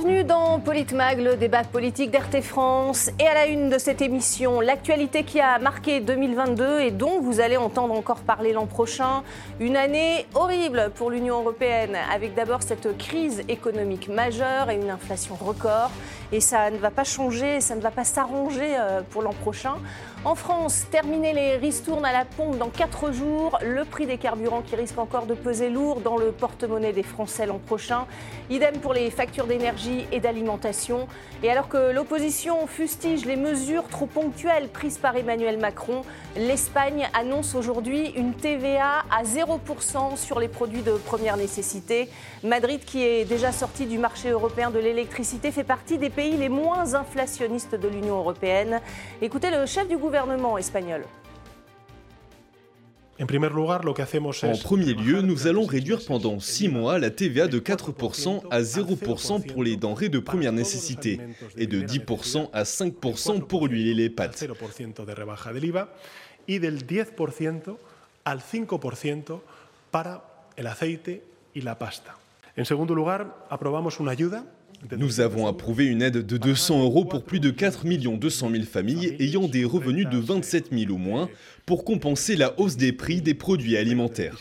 Bienvenue dans Politmag, le débat politique d'RT France. Et à la une de cette émission, l'actualité qui a marqué 2022 et dont vous allez entendre encore parler l'an prochain. Une année horrible pour l'Union européenne, avec d'abord cette crise économique majeure et une inflation record. Et ça ne va pas changer, ça ne va pas s'arranger euh, pour l'an prochain. En France, terminer les ristournes à la pompe dans 4 jours, le prix des carburants qui risque encore de peser lourd dans le porte-monnaie des Français l'an prochain. Idem pour les factures d'énergie et d'alimentation. Et alors que l'opposition fustige les mesures trop ponctuelles prises par Emmanuel Macron, l'Espagne annonce aujourd'hui une TVA à 0% sur les produits de première nécessité. Madrid, qui est déjà sorti du marché européen de l'électricité, fait partie des pays les moins inflationnistes de l'Union européenne. Écoutez le chef du gouvernement gouvernement espagnol. En premier lieu, nous allons réduire pendant six mois la TVA de 4% à 0% pour les denrées de première nécessité et de 10% à 5% pour l'huile et les pâtes. Et del 10% al 5% para el aceite y la pasta. En segundo lugar, aprobamos una ayuda nous avons approuvé une aide de 200 euros pour plus de 4 200 000 familles ayant des revenus de 27 000 ou moins pour compenser la hausse des prix des produits alimentaires.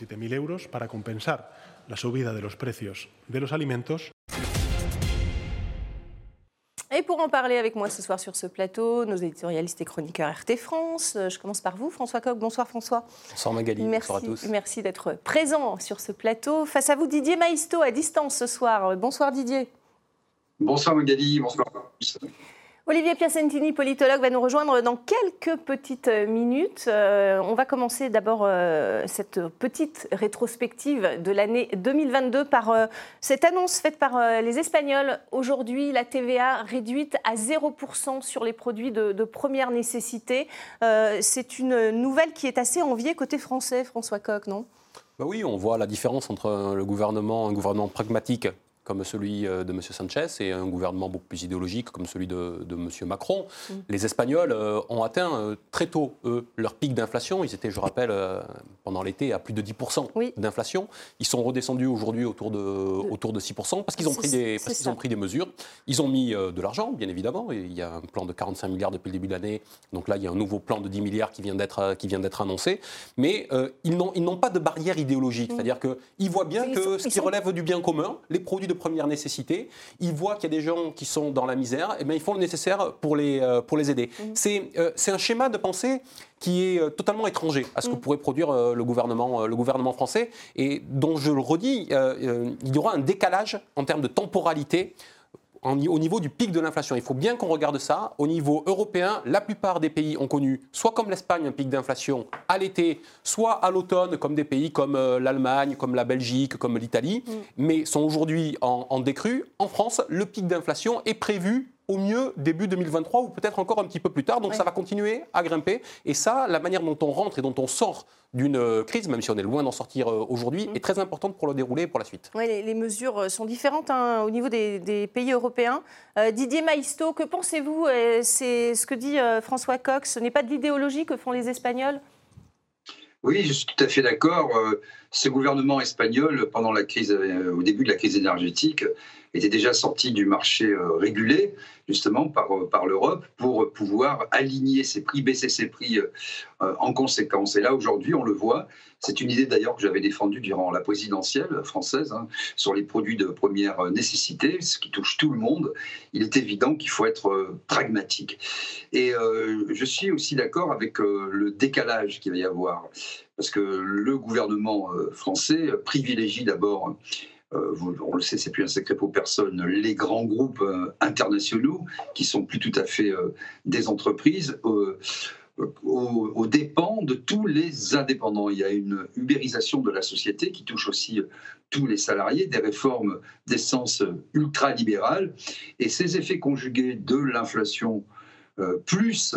Et pour en parler avec moi ce soir sur ce plateau, nos éditorialistes et chroniqueurs RT France. Euh, je commence par vous, François Coq. Bonsoir François. Bonsoir Magali. Merci, bonsoir à tous. Merci d'être présent sur ce plateau. Face à vous, Didier Maisto à distance ce soir. Bonsoir Didier. Bonsoir Magali, bonsoir. Olivier Piacentini, politologue, va nous rejoindre dans quelques petites minutes. Euh, on va commencer d'abord euh, cette petite rétrospective de l'année 2022 par euh, cette annonce faite par les Espagnols. Aujourd'hui, la TVA réduite à 0% sur les produits de, de première nécessité. C'est une nouvelle qui est assez enviée côté français, François Coq, non? Bah oui, on voit la différence entre le gouvernement, un gouvernement pragmatique comme celui euh, de M. Sanchez et un gouvernement beaucoup plus idéologique comme celui de, M. Macron. Mm. Les Espagnols euh, ont atteint euh, très tôt, eux, leur pic d'inflation. Ils étaient, je rappelle, pendant l'été à plus de 10% d'inflation. Ils sont redescendus aujourd'hui autour de, autour de 6% parce qu'ils ont, pris des, ont pris des mesures. Ils ont mis de l'argent, bien évidemment. Il y a un plan de 45 milliards depuis le début de l'année. Donc là, il y a un nouveau plan de 10 milliards qui vient d'être annoncé. Mais ils n'ont pas de barrière idéologique. Mm. C'est-à-dire qu'ils voient bien que ce qui relève du bien commun, les produits de première nécessité, ils voient qu'il y a des gens qui sont dans la misère, et bien ils font le nécessaire pour les, euh, pour les aider. Mhm. Euh, c'est un schéma de pensée qui est euh, totalement étranger à ce que mhm. pourrait produire le, gouvernement, le gouvernement français, et dont je le redis, il y aura un décalage en termes de temporalité au niveau du pic de l'inflation. Il faut bien qu'on regarde ça. Au niveau européen, la plupart des pays ont connu, soit comme l'Espagne, un pic d'inflation à l'été, soit à l'automne, comme des pays comme euh, l'Allemagne, comme la Belgique, comme l'Italie, mm. mais sont aujourd'hui en, en décrue. En France, le pic d'inflation est prévu au mieux début 2023 ou peut-être encore un petit peu plus tard. Donc ça va continuer à grimper. Et ça, la manière dont on rentre et dont on sort d'une euh, crise, même si on est loin d'en sortir euh, aujourd'hui, mm. est très importante pour le dérouler et pour la suite. Oui, les, mesures euh, sont différentes hein, au niveau des, pays européens. Didier Maisto, que pensez-vous C'est ce que dit François Cox. Ce n'est pas de l'idéologie que font les Espagnols? Oui, je suis tout à fait d'accord. Ce gouvernement espagnol, pendant la crise, au début de la crise énergétique, était déjà sorti du marché euh, régulé, justement par, euh, par l'Europe, pour pouvoir aligner ses prix, baisser ses prix euh, en conséquence. Et là, aujourd'hui, on le voit, c'est une idée d'ailleurs que j'avais défendue durant la présidentielle française, hein, sur les produits de première nécessité, ce qui touche tout le monde. Il est évident qu'il faut être pragmatique. Et je suis aussi d'accord avec le décalage qu'il va y avoir, parce que le gouvernement français privilégie d'abord euh, on le sait, c'est plus un secret pour personne, les grands groupes euh, internationaux qui sont plus tout à fait euh, des entreprises. Aux, dépens de tous les indépendants. Il y a une ubérisation de la société qui touche aussi tous les salariés, des réformes d'essence ultra-libérales, et ces effets conjugués de l'inflation, plus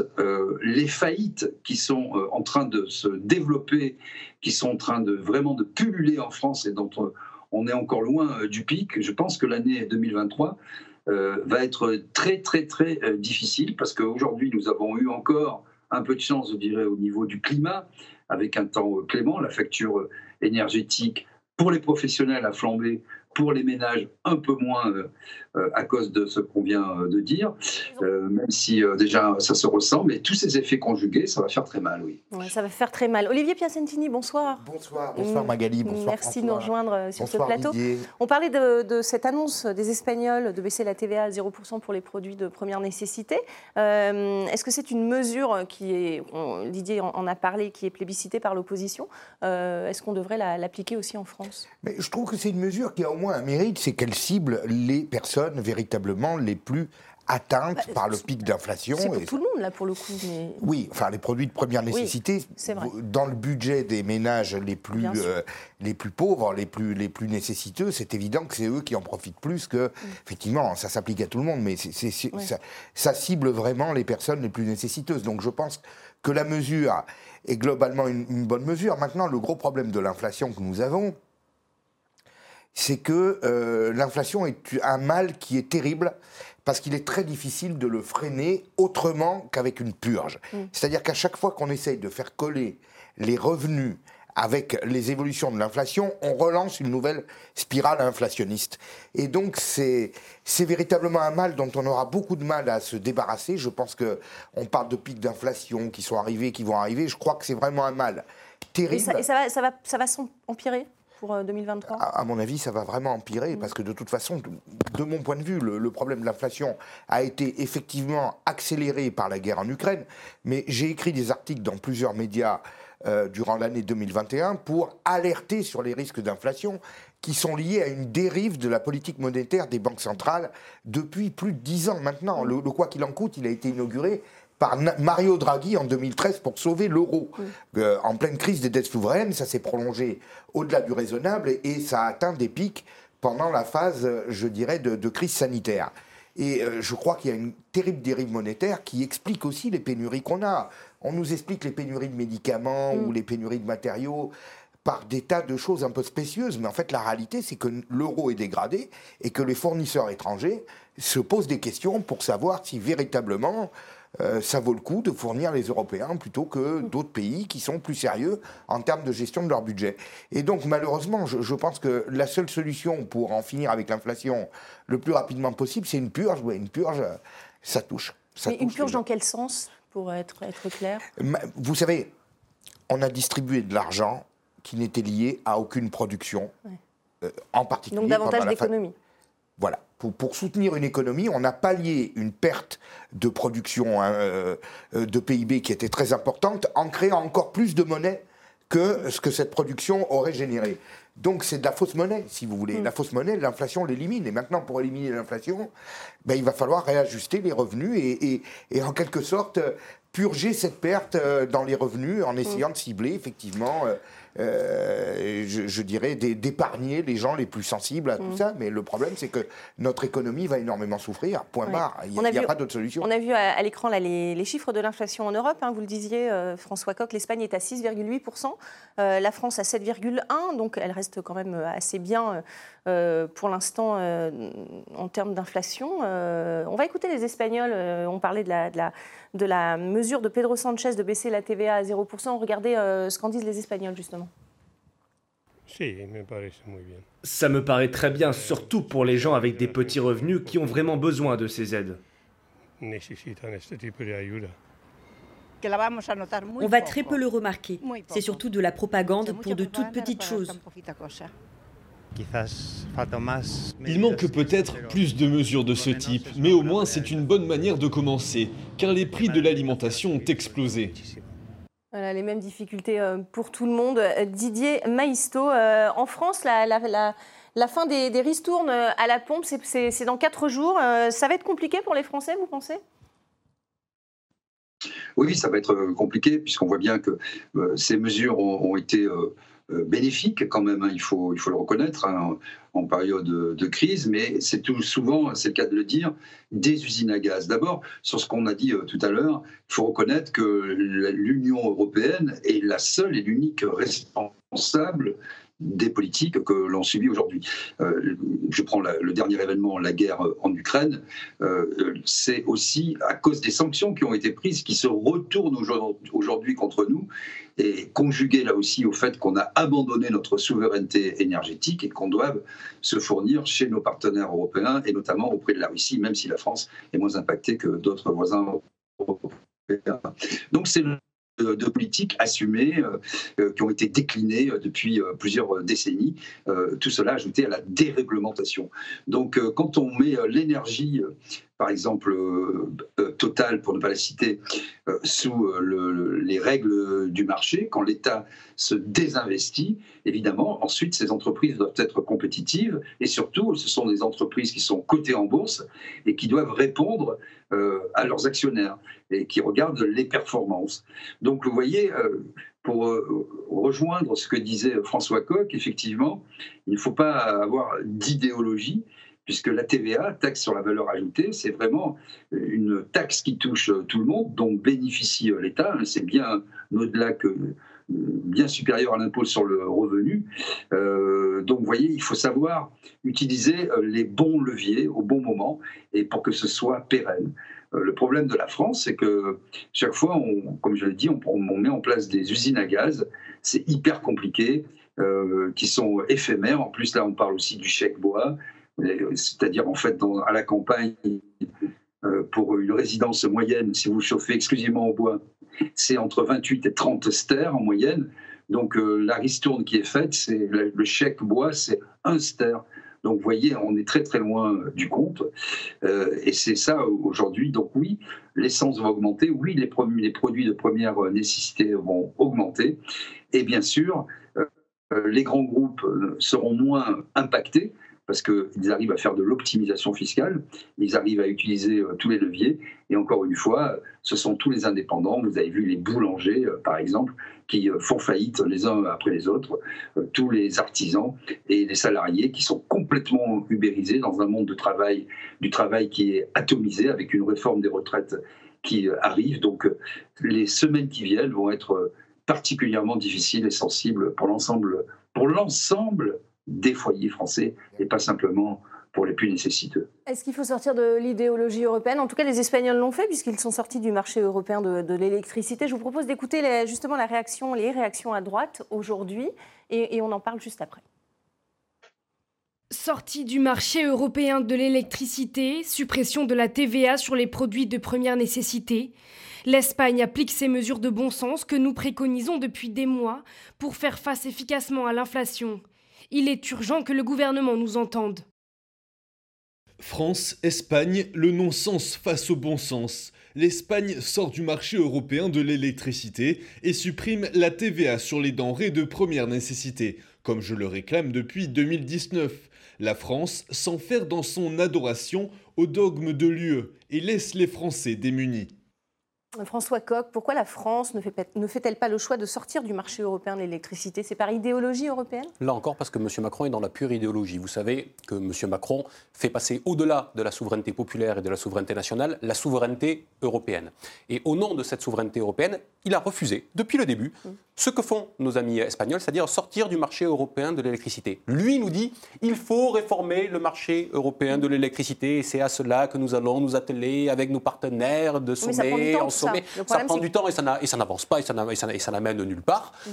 les faillites qui sont en train de se développer, qui sont en train de vraiment de pulluler en France et dont on est encore loin euh, du pic. Je pense que l'année 2023 euh, va être très très très euh, difficile parce qu'aujourd'hui nous avons eu encore un peu de chance, je dirais, au niveau du climat, avec un temps clément, la facture énergétique pour les professionnels a flambé pour les ménages un peu moins à cause de ce qu'on vient de dire, même si déjà ça se ressent, mais tous ces effets conjugués, ça va faire très mal, oui. ça va faire très mal. Olivier Piacentini, bonsoir. Bonsoir, bonsoir Magali, bonsoir. Merci de nous rejoindre sur ce plateau. On parlait de, cette annonce des Espagnols de baisser la TVA à 0% pour les produits de première nécessité. Est-ce que c'est une mesure qui est, Didier en a parlé, qui est plébiscitée par l'opposition? Est-ce qu'on devrait l'appliquer aussi en France? Mais Je trouve que c'est une mesure qui a au moins un mérite, c'est qu'elle cible les personnes véritablement les plus atteintes bah, par le pic d'inflation. C'est pour tout le monde, là, pour le coup. Oui, enfin, les produits de première nécessité, dans le budget des ménages les plus, euh, les plus pauvres, les plus, les plus nécessiteux, c'est évident que c'est eux qui en profitent plus que, mm. effectivement, ça s'applique à tout le monde, mais ça, ça, cible vraiment les personnes les plus nécessiteuses. Donc je pense que la mesure est globalement une, une bonne mesure. Maintenant, le gros problème de l'inflation que nous avons, c'est que euh, l'inflation est un mal qui est terrible parce qu'il est très difficile de le freiner autrement qu'avec une purge. Mm. C'est-à-dire qu'à chaque fois qu'on essaye de faire coller les revenus avec les évolutions de l'inflation, on relance une nouvelle spirale inflationniste. Et donc c'est véritablement un mal dont on aura beaucoup de mal à se débarrasser. Je pense qu'on parle de pics d'inflation qui sont arrivés, qui vont arriver. Je crois que c'est vraiment un mal terrible. Et ça, va, ça va, ça va s'empirer? Pour 2023 euh, à, mon avis, ça va vraiment empirer parce que de toute façon, de, mon point de vue, le, problème de l'inflation a été effectivement accéléré par la guerre en Ukraine. Mais j'ai écrit des articles dans plusieurs médias euh, durant l'année 2021 pour alerter sur les risques d'inflation qui sont liés à une dérive de la politique monétaire des banques centrales depuis plus de dix ans maintenant. Le, le quoi qu'il en coûte, il a été inauguré par Mario Draghi en 2013 pour sauver l'euro. Euh, en pleine crise des dettes souveraines, ça s'est prolongé au-delà du raisonnable et, ça a atteint des pics pendant la phase, je dirais, de, crise sanitaire. Et euh, je crois qu'il y a une terrible dérive monétaire qui explique aussi les pénuries qu'on a. On nous explique les pénuries de médicaments mm. ou les pénuries de matériaux par des tas de choses un peu spécieuses, mais en fait la réalité c'est que l'euro est dégradé et que les fournisseurs étrangers se posent des questions pour savoir si véritablement euh, ça vaut le coup de fournir les Européens plutôt que d'autres pays qui sont plus sérieux en termes de gestion de leur budget. Et donc malheureusement, je, pense que la seule solution pour en finir avec l'inflation le plus rapidement possible, c'est une purge. une purge, ça touche. Mais une purge dans quel sens, pour être, être clair? Vous savez, on a distribué de l'argent qui n'était lié à aucune production, euh, en particulier. Donc davantage d'économie. Voilà. Pour, soutenir une économie, on a pallié une perte de production hein, euh, euh, de PIB qui était très importante en créant encore plus de monnaie que ce que cette production aurait généré. Donc c'est de la fausse monnaie, si vous voulez. Mm. La fausse monnaie, l'inflation l'élimine. Et maintenant, pour éliminer l'inflation, ben, il va falloir réajuster les revenus et, et en quelque sorte purger cette perte euh, dans les revenus en essayant de cibler effectivement euh, je, dirais, d'épargner les gens les plus sensibles à tout mm. ça. Mais le problème, c'est que notre économie va énormément souffrir. Point barre. Il n'y a, pas d'autre solution. On a vu à, l'écran les, les, chiffres de l'inflation en Europe. Hein, vous le disiez, euh, François Coq, l'Espagne est à 6,8%, euh, la France à 7,1%. Donc elle reste quand même assez bien pour l'instant en termes d'inflation. on va écouter les Espagnols. on parlait de la, de la, de la mesure de Pedro Sanchez de baisser la TVA à 0%. Regardez ce qu'en disent les Espagnols, justement. Ça me paraît très bien, surtout pour les gens avec des petits revenus qui ont vraiment besoin de ces aides. On va très peu le remarquer. C'est surtout de la propagande pour de toutes petites choses. Il manque peut-être plus de mesures de ce type, mais au moins c'est une bonne manière de commencer, car les prix de l'alimentation ont explosé. Voilà, les mêmes difficultés euh, pour tout le monde. Euh, Didier Maisto, euh, en France, la, la, fin des, des, ristournes à la pompe, c'est dans quatre jours. Ça va être compliqué pour les Français, vous pensez? Oui, ça va être compliqué, puisqu'on voit bien que ces mesures ont, été bénéfiques quand même, hein, il, faut, il faut le reconnaître. Hein, en période de crise, mais c'est tout souvent, c'est le cas de le dire, des usines à gaz. D'abord, sur ce qu'on a dit euh, tout à l'heure, il faut reconnaître que l'Union européenne est la seule et l'unique responsable des politiques que l'on subit aujourd'hui. Euh, je prends le dernier événement, la guerre en Ukraine. Euh, c'est aussi à cause des sanctions qui ont été prises, qui se retournent aujourd'hui contre nous, et conjugué là aussi au fait qu'on a abandonné notre souveraineté énergétique et qu'on doit se fournir chez nos partenaires européens et notamment auprès de la Russie, même si la France est moins impactée que d'autres voisins européens. Donc c'est de, politiques assumées euh, euh, qui ont été déclinées euh, depuis plusieurs décennies. tout cela ajouté à la déréglementation. Donc quand on met l'énergie par exemple Total, pour ne pas la citer, sous les règles du marché, quand l'État se désinvestit, évidemment, ensuite ces entreprises doivent être compétitives et surtout, ce sont des entreprises qui sont cotées en bourse et qui doivent répondre à leurs actionnaires et qui regardent les performances. Donc vous voyez, euh, pour euh, rejoindre ce que disait François Coq, effectivement, il ne faut pas avoir d'idéologie, puisque la TVA, taxe sur la valeur ajoutée, c'est vraiment une taxe qui touche tout le monde, dont bénéficie l'État. C'est bien au-delà que bien supérieur à l'impôt sur le revenu. Euh, donc, vous voyez, il faut savoir utiliser les bons leviers au bon moment et pour que ce soit pérenne. Euh, le problème de la France, c'est que chaque fois, comme je l'ai dit, on, met en place des usines à gaz. C'est hyper compliqué, euh, qui sont éphémères. En plus, là, on parle aussi du chèque bois, c'est-à-dire en fait dans, à la campagne, euh, pour une résidence moyenne, si vous chauffez exclusivement au bois, c'est entre 28 et 30 stères en moyenne. Donc la ristourne qui est faite, c'est le chèque bois, c'est un ster. Donc, vous voyez, on est très très loin euh, du compte. Euh, et c'est ça aujourd'hui. Donc, oui, l'essence va augmenter. Oui, les, produits de première nécessité vont augmenter. Et bien sûr, euh, les grands groupes seront moins impactés parce qu'ils arrivent à faire de l'optimisation fiscale, ils arrivent à utiliser euh, tous les leviers. Et encore une fois, ce sont tous les indépendants. Vous avez vu les boulangers, euh, par exemple, qui euh, font faillite les uns après les autres, tous les artisans et les salariés qui sont complètement ubérisés dans un monde de travail, du travail qui est atomisé avec une réforme des retraites qui arrive. Donc les semaines qui viennent vont être particulièrement difficiles et sensibles pour l'ensemble pour l'ensemble des foyers français et pas simplement pour les plus nécessiteux. Est-ce qu'il faut sortir de l'idéologie européenne? En tout cas, les Espagnols l'ont fait puisqu'ils sont sortis du marché européen de, l'électricité. Je vous propose d'écouter justement la réaction, les réactions à droite aujourd'hui et, et on en parle juste après. Sortie du marché européen de l'électricité, suppression de la TVA sur les produits de première nécessité, l'Espagne applique ces mesures de bon sens que nous préconisons depuis des mois pour faire face efficacement à l'inflation. Il est urgent que le gouvernement nous entende. France, Espagne, le non-sens face au bon sens. L'Espagne sort du marché européen de l'électricité et supprime la TVA sur les denrées de première nécessité, comme je le réclame depuis 2019. La France s'enferme dans son adoration au dogme de l'UE et laisse les Français démunis. François Coq, pourquoi la France ne fait-elle pas le choix de sortir du marché européen de l'électricité? C'est par idéologie européenne? Là encore, parce que M. Macron est dans la pure idéologie. Vous savez que M. Macron fait passer au-delà de la souveraineté populaire et de la souveraineté nationale la souveraineté européenne. Et au nom de cette souveraineté européenne, il a refusé, depuis le début, mm. Ce que font nos amis espagnols, c'est-à-dire sortir du marché européen de l'électricité. Lui nous dit il faut réformer le marché européen de l'électricité et c'est à cela que nous allons nous atteler avec nos partenaires de sommet en ça, prend du temps et ça n'avance pas et ça n'amène nulle part. Mm.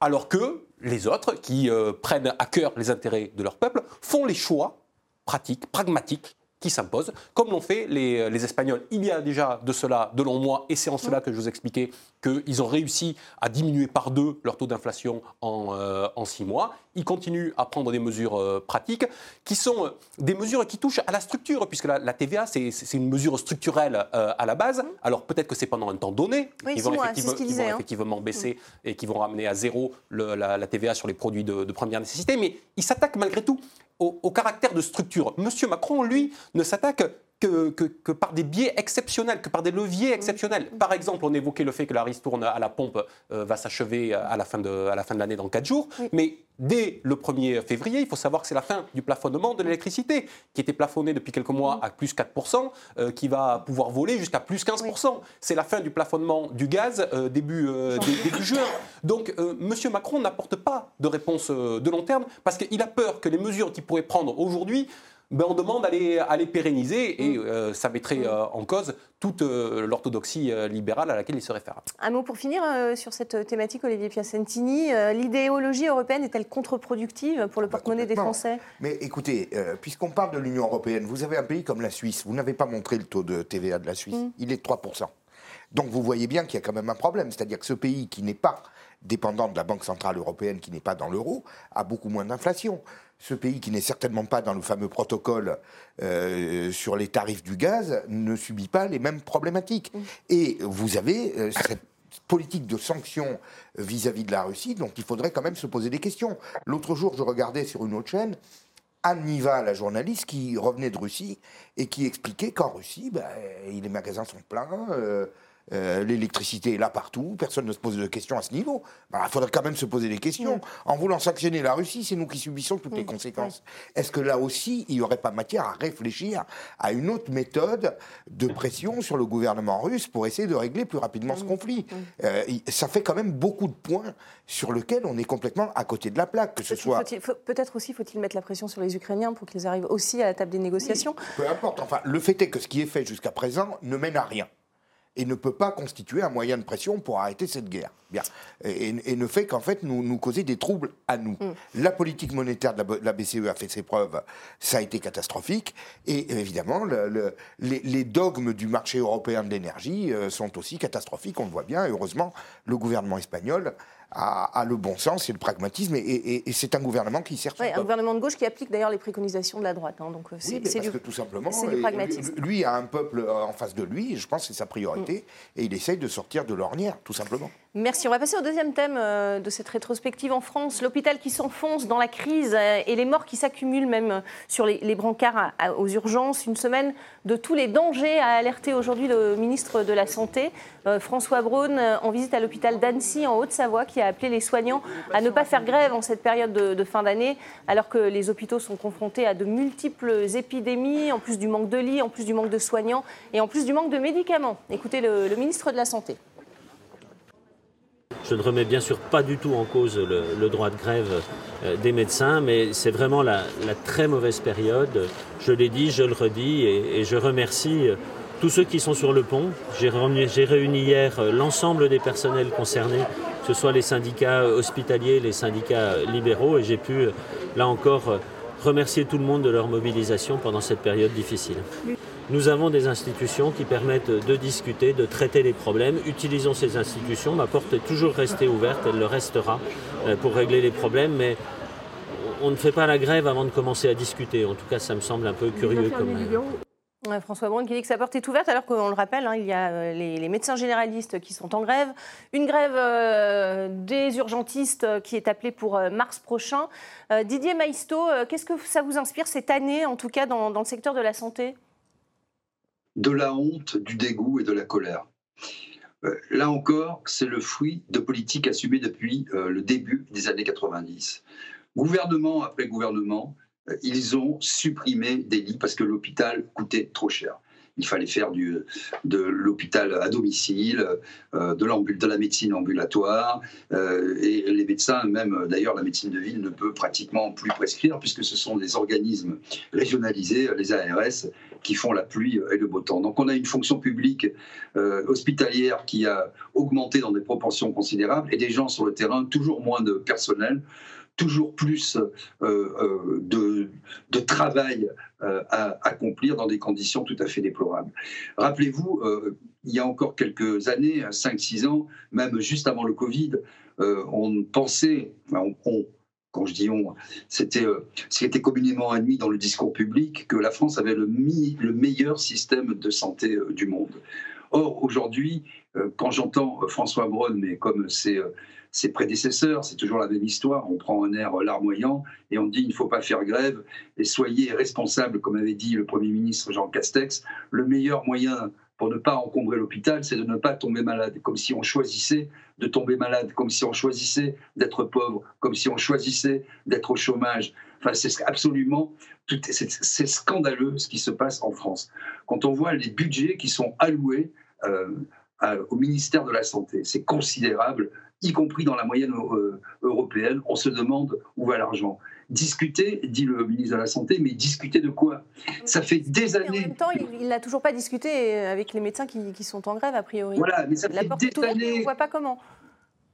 Alors que les autres, qui euh, prennent à cœur les intérêts de leur peuple, font les choix pratiques, pragmatiques qui s'imposent, comme l'ont fait les, les, Espagnols. Il y a déjà de cela de longs mois, et c'est en cela que je vous expliquais qu'ils ont réussi à diminuer par deux leur taux d'inflation en, euh, en, six mois. Ils continuent à prendre des mesures euh, pratiques, qui sont euh, des mesures qui touchent à la structure, puisque la, TVA, c'est une mesure structurelle à la base. Alors peut-être que c'est pendant un temps donné qu'ils vont, effectivement, vont hein. effectivement baisser et qui vont ramener à zéro la, TVA sur les produits de, de première nécessité, mais ils s'attaquent malgré tout au, caractère de structure. Monsieur Macron, lui, ne s'attaque que, que, par des biais exceptionnels, que par des leviers exceptionnels. Par exemple, on évoquait le fait que la ristourne à la pompe euh, va s'achever à la fin de, à la fin de l'année dans 4 jours, mais dès le 1er février, il faut savoir que c'est la fin du plafonnement de l'électricité, qui était plafonné depuis quelques mois à plus 4%, euh, qui va pouvoir voler jusqu'à plus 15%. C'est la fin du plafonnement du gaz euh, début, début juin. Donc, M. Macron n'apporte pas de réponse de long terme parce qu'il a peur que les mesures qu'il pourrait prendre aujourd'hui ben, on demande à les, à les pérenniser et mm. euh, ça mettrait mm. euh, en cause toute euh, l'orthodoxie libérale à laquelle il se réfère. Un mot pour finir sur cette thématique, Olivier Piacentini. L'idéologie européenne est-elle contre-productive pour le bah, porte-monnaie des Français? Mais écoutez, puisqu'on parle de l'Union européenne, vous avez un pays comme la Suisse, vous n'avez pas montré le taux de TVA de la Suisse, mm. il est de 3%. Donc vous voyez bien qu'il y a quand même un problème, c'est-à-dire que ce pays qui n'est pas dépendant de la Banque Centrale Européenne, qui n'est pas dans l'euro, a beaucoup moins d'inflation ce pays qui n'est certainement pas dans le fameux protocole euh, sur les tarifs du gaz ne subit pas les mêmes problématiques. Et vous avez euh, cette politique de sanctions vis-à-vis de la Russie, donc il faudrait quand même se poser des questions. L'autre jour, je regardais sur une autre chaîne Anne Niva, la journaliste, qui revenait de Russie et qui expliquait qu'en Russie, ben, les magasins sont pleins. Euh, euh, l'électricité est là partout, personne ne se pose de questions à ce niveau. Bah, il faudrait quand même se poser des questions. En voulant sanctionner la Russie, c'est nous qui subissons toutes les conséquences. Est-ce que là aussi, il n'y aurait pas matière à réfléchir à une autre méthode de pression sur le gouvernement russe pour essayer de régler plus rapidement ce conflit euh, Ça fait quand même beaucoup de points sur lesquels on est complètement à côté de la plaque, que ce soit... Peut-être aussi faut-il mettre la pression sur les Ukrainiens pour qu'ils arrivent aussi à la table des négociations. peu importe. Enfin, le fait est que ce qui est fait jusqu'à présent ne mène à rien et ne peut pas constituer un moyen de pression pour arrêter cette guerre. Bien. Et, ne fait qu'en fait nous, nous causer des troubles à nous. Mm. La politique monétaire de la, BCE a fait ses preuves, ça a été catastrophique. Et évidemment, le, les, dogmes du marché européen de l'énergie euh, sont aussi catastrophiques, on le voit bien. Et heureusement, le gouvernement espagnol a, le bon sens et le pragmatisme, et, c'est un gouvernement qui sert. Oui, un gouvernement de gauche qui applique d'ailleurs les préconisations de la droite. Hein, donc euh, c'est parce du, que tout simplement, du pragmatisme. Lui, a un peuple euh, en face de lui, je pense que c'est sa priorité, mm. et il essaye de sortir de l'ornière, tout simplement. Merci. On va passer au deuxième thème euh, de cette rétrospective en France. L'hôpital qui s'enfonce dans la crise et les morts qui s'accumulent même sur les, brancards aux urgences. Une semaine de tous les dangers a alerté aujourd'hui le ministre de la Santé, François Braun, en visite à l'hôpital d'Annecy en Haute-Savoie, qui a appelé les soignants à ne pas faire grève en cette période de, fin d'année, alors que les hôpitaux sont confrontés à de multiples épidémies, en plus du manque de lits, en plus du manque de soignants et en plus du manque de médicaments. Écoutez le, ministre de la Santé. Je ne remets bien sûr pas du tout en cause le, droit de grève euh, des médecins, mais c'est vraiment la, très mauvaise période. Je l'ai dit, je le redis, et, je remercie euh, tous ceux qui sont sur le pont. J'ai réuni hier euh, l'ensemble des personnels concernés, que ce soit les syndicats hospitaliers, les syndicats libéraux, et j'ai pu, euh, là encore, euh, remercier tout le monde de leur mobilisation pendant cette période difficile. Nous avons des institutions qui permettent de discuter, de traiter les problèmes. Utilisons ces institutions. Ma porte est toujours restée ouverte, elle le restera pour régler les problèmes, mais on ne fait pas la grève avant de commencer à discuter. En tout cas, ça me semble un peu curieux comme. François Braun qui dit que sa porte est ouverte, alors qu'on le rappelle, hein, il y a euh, les, médecins généralistes qui sont en grève, une grève euh, des urgentistes qui est appelée pour euh, mars prochain. Didier Maisto, qu'est-ce que ça vous inspire cette année, en tout cas dans, le secteur de la santé? De la honte, du dégoût et de la colère. Là encore, c'est le fruit de politiques assumées depuis le début des années 90. Gouvernement après gouvernement, euh, ils ont supprimé des lits parce que l'hôpital coûtait trop cher. Il fallait faire de l'hôpital à domicile, euh, de, la médecine ambulatoire, euh, et les médecins, même d'ailleurs la médecine de ville, ne peut pratiquement plus prescrire puisque ce sont des organismes régionalisés, les ARS, qui font la pluie et le beau temps. Donc on a une fonction publique hospitalière qui a augmenté dans des proportions considérables et des gens sur le terrain, toujours moins de personnel toujours plus euh, euh, de, de, travail euh, à accomplir dans des conditions tout à fait déplorables. Rappelez-vous, il y a encore quelques années, 5-6 ans, même juste avant le Covid, on pensait, quand je dis on, c'était c'était communément admis dans le discours public que la France avait le, le meilleur système de santé du monde. Or, aujourd'hui, euh, quand j'entends François Braun, mais comme ses, ses prédécesseurs, c'est toujours la même histoire, on prend un air larmoyant et on dit il ne faut pas faire grève et soyez responsables, comme avait dit le Premier ministre Jean Castex, le meilleur moyen pour ne pas encombrer l'hôpital, c'est de ne pas tomber malade, comme si on choisissait de tomber malade, comme si on choisissait d'être pauvre, comme si on choisissait d'être au chômage. Enfin, c'est absolument, c'est scandaleux ce qui se passe en France. Quand on voit les budgets qui sont alloués euh, au ministère de la Santé, c'est considérable, y compris dans la moyenne euh, européenne. On se demande où va l'argent discuter, dit le ministre de la Santé, mais discuter de quoi? Ça fait des années. En même temps, il n'a toujours pas discuté avec les médecins qui, sont en grève, a priori. Voilà, mais ça fait des années. On ne voit pas comment.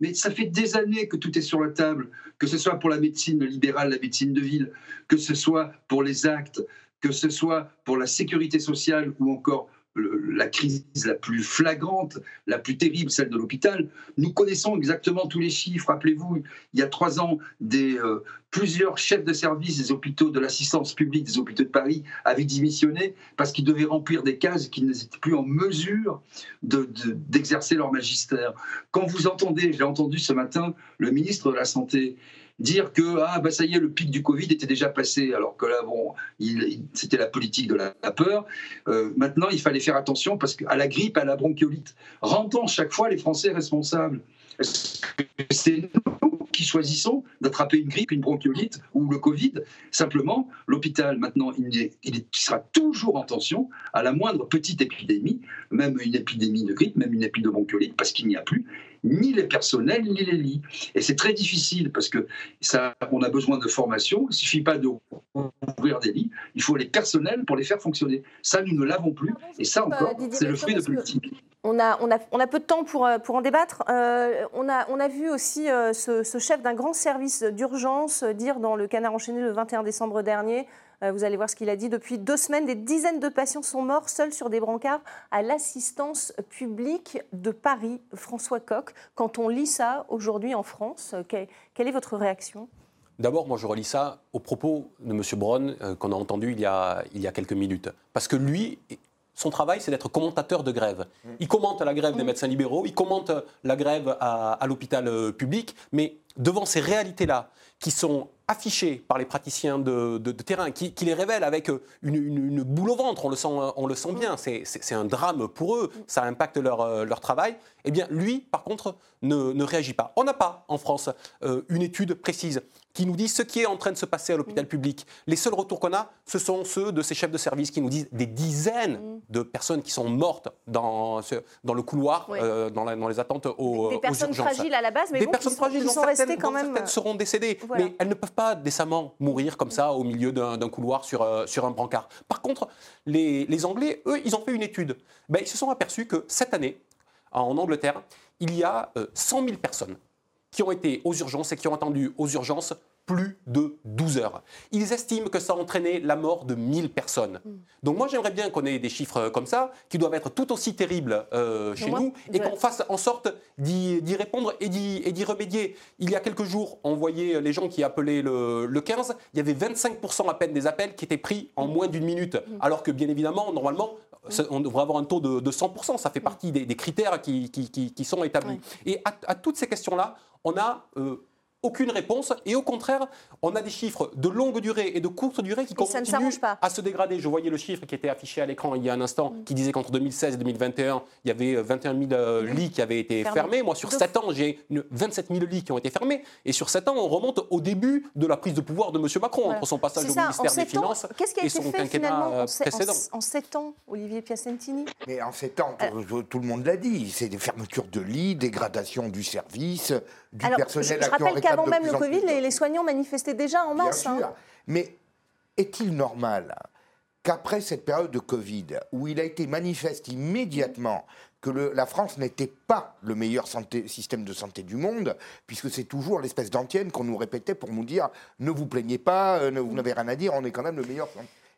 Mais ça fait des années que tout est sur la table, que ce soit pour la médecine libérale, la médecine de ville, que ce soit pour les actes, que ce soit pour la sécurité sociale ou encore la crise la plus flagrante, la plus terrible, celle de l'hôpital. Nous connaissons exactement tous les chiffres. Rappelez-vous, il y a trois ans, euh, plusieurs chefs de service des hôpitaux de l'assistance publique des hôpitaux de Paris avaient démissionné parce qu'ils devaient remplir des cases qu'ils n'étaient plus en mesure d'exercer leur magistère. Quand vous entendez, j'ai entendu ce matin le ministre de la Santé dire que ah bah ça y est le pic du Covid était déjà passé alors que là bon c'était la politique de la, peur. Euh, maintenant il fallait faire attention parce qu'à la grippe à la bronchiolite rendons chaque fois les Français responsables. C'est nous qui choisissons d'attraper une grippe, une bronchiolite ou le Covid? Simplement, l'hôpital, maintenant, il, il, sera toujours en tension à la moindre petite épidémie, même une épidémie de grippe, même une épidémie de bronchiolite, parce qu'il n'y a plus ni les personnels, ni les lits. Et c'est très difficile parce que ça, on a besoin de formation. Il ne suffit pas d'ouvrir des lits. Il faut les personnels pour les faire fonctionner. Ça, nous ne l'avons plus. Et ça euh, encore, c'est le fruit de politique. On a, on, a, on a, peu de temps pour, euh, pour en débattre. Euh, on, a, on, a, vu aussi ce, ce, chef d'un grand service d'urgence dire dans le Canard enchaîné le 21 décembre dernier euh, vous allez voir ce qu'il a dit. Depuis deux semaines, des dizaines de patients sont morts seuls sur des brancards à l'assistance publique de Paris. François Coq, quand on lit ça aujourd'hui en France, euh, quelle est votre réaction? D'abord, moi, je relis ça au propos de M. Braun euh, qu'on a entendu il y a, il y a quelques minutes. Parce que lui, son travail, c'est d'être commentateur de grève. Il commente la grève des mm. médecins libéraux, il commente la grève à, à l'hôpital public, mais devant ces réalités-là, qui sont affichés par les praticiens de, terrain, qui, les révèlent avec une, boule au ventre, on le sent, sent bien, c'est un drame pour eux, ça impacte leur, euh, travail, eh bien lui, par contre, ne, réagit pas. On n'a pas en France euh, une étude précise qui nous dit ce qui est en train de se passer à l'hôpital mm. public. Les seuls retours qu'on a, ce sont ceux de ces chefs de service qui nous disent des dizaines mm. de personnes qui sont mortes dans, dans le couloir, euh, dans, dans, les attentes aux, des, personnes fragiles à la base, mais des bon, personnes qui fragiles, sont, restées quand même. Certaines seront décédées, mais elles ne peuvent pas décemment mourir comme ça au milieu d'un couloir sur, euh, sur un brancard. Par contre, les, les, Anglais, eux, ils ont fait une étude. Ben, ils se sont aperçus que cette année, en Angleterre, il y a 100 euh, 000 personnes qui ont été aux urgences et qui ont attendu aux urgences plus de 12 heures. Ils estiment que ça a entraîné la mort de 1000 personnes. Hmm. Donc moi j'aimerais bien qu'on ait des chiffres comme ça, qui doivent être tout aussi terribles euh, chez nous, et qu'on fasse en sorte d'y répondre et d'y remédier. Il y a quelques jours, on voyait les gens qui appelaient le, 15, il y avait 25% à peine des appels qui étaient pris en hmm. moins d'une minute, hmm. alors que bien évidemment, normalement, on devrait avoir un taux de, 100%, ça fait partie des, critères qui, qui, sont établis. Et à, toutes ces questions-là, on a... Euh, aucune réponse. Et au contraire, on a des chiffres de longue durée et de courte durée qui continuent à se dégrader. Je voyais le chiffre qui était affiché à l'écran il y a un instant, mm. qui disait qu'entre 2016 et 2021, il y avait 21 euh, 000 euh, mm. lits qui avaient été fermés. Moi, sur 7 ans, j'ai 27 000 lits qui ont été fermés. Et sur 7 ans, on remonte au début de la prise de pouvoir de M. Macron, entre son passage au ministère des Finances et son quinquennat précédent. En, 7 ans, Olivier Piacentini? Mais en 7 ans, tout le monde l'a dit, c'est des fermetures de lits, dégradation du service, du personnel je, je rappelle qu'avant même le Covid, les, soignants manifestaient déjà en masse. Bien sûr. Hein. Mais est-il normal qu'après cette période de Covid, où il a été manifeste immédiatement que la France n'était pas le meilleur système de santé du monde, puisque c'est toujours l'espèce d'antienne qu'on nous répétait pour nous dire ne vous plaignez pas, euh, vous n'avez rien à dire, on est quand même le meilleur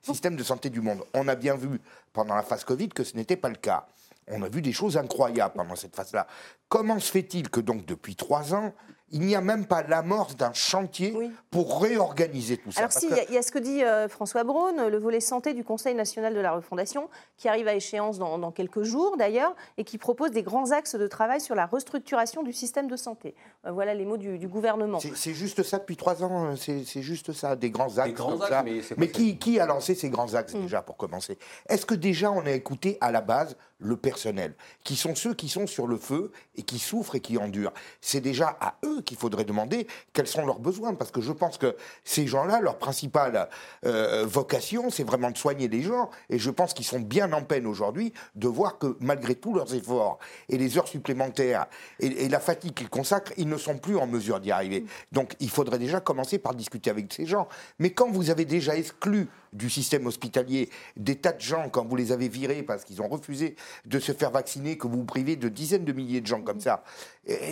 système de santé du monde. On a bien vu pendant la phase Covid que ce n'était pas le cas. On a vu des choses incroyables pendant cette phase-là. Comment se fait-il que donc depuis trois ans, il n'y a même pas l'amorce d'un chantier pour réorganiser tout ça. Alors, si, il y, a ce que dit euh, François Braun, le volet santé du Conseil national de la refondation, qui arrive à échéance dans, quelques jours d'ailleurs, et qui propose des grands axes de travail sur la restructuration du système de santé. Euh, voilà les mots du, gouvernement. C'est juste ça depuis trois ans, c'est juste ça, des grands axes. grands axes mais, qui, qui, a lancé ces grands axes mm. déjà, pour commencer? Est-ce que déjà on a écouté à la base le personnel, qui sont ceux qui sont sur le feu et qui souffrent et qui endurent. C'est déjà à eux qu'il faudrait demander quels sont leurs besoins, parce que je pense que ces gens-là, leur principale euh, vocation, c'est vraiment de soigner les gens, et je pense qu'ils sont bien en peine aujourd'hui de voir que malgré tous leurs efforts et les heures supplémentaires et, la fatigue qu'ils consacrent, ils ne sont plus en mesure d'y arriver. Donc il faudrait déjà commencer par discuter avec ces gens. Mais quand vous avez déjà exclu du système hospitalier des tas de gens, quand vous les avez virés parce qu'ils ont refusé de se faire vacciner, que vous vous privez de dizaines de milliers de gens comme ça.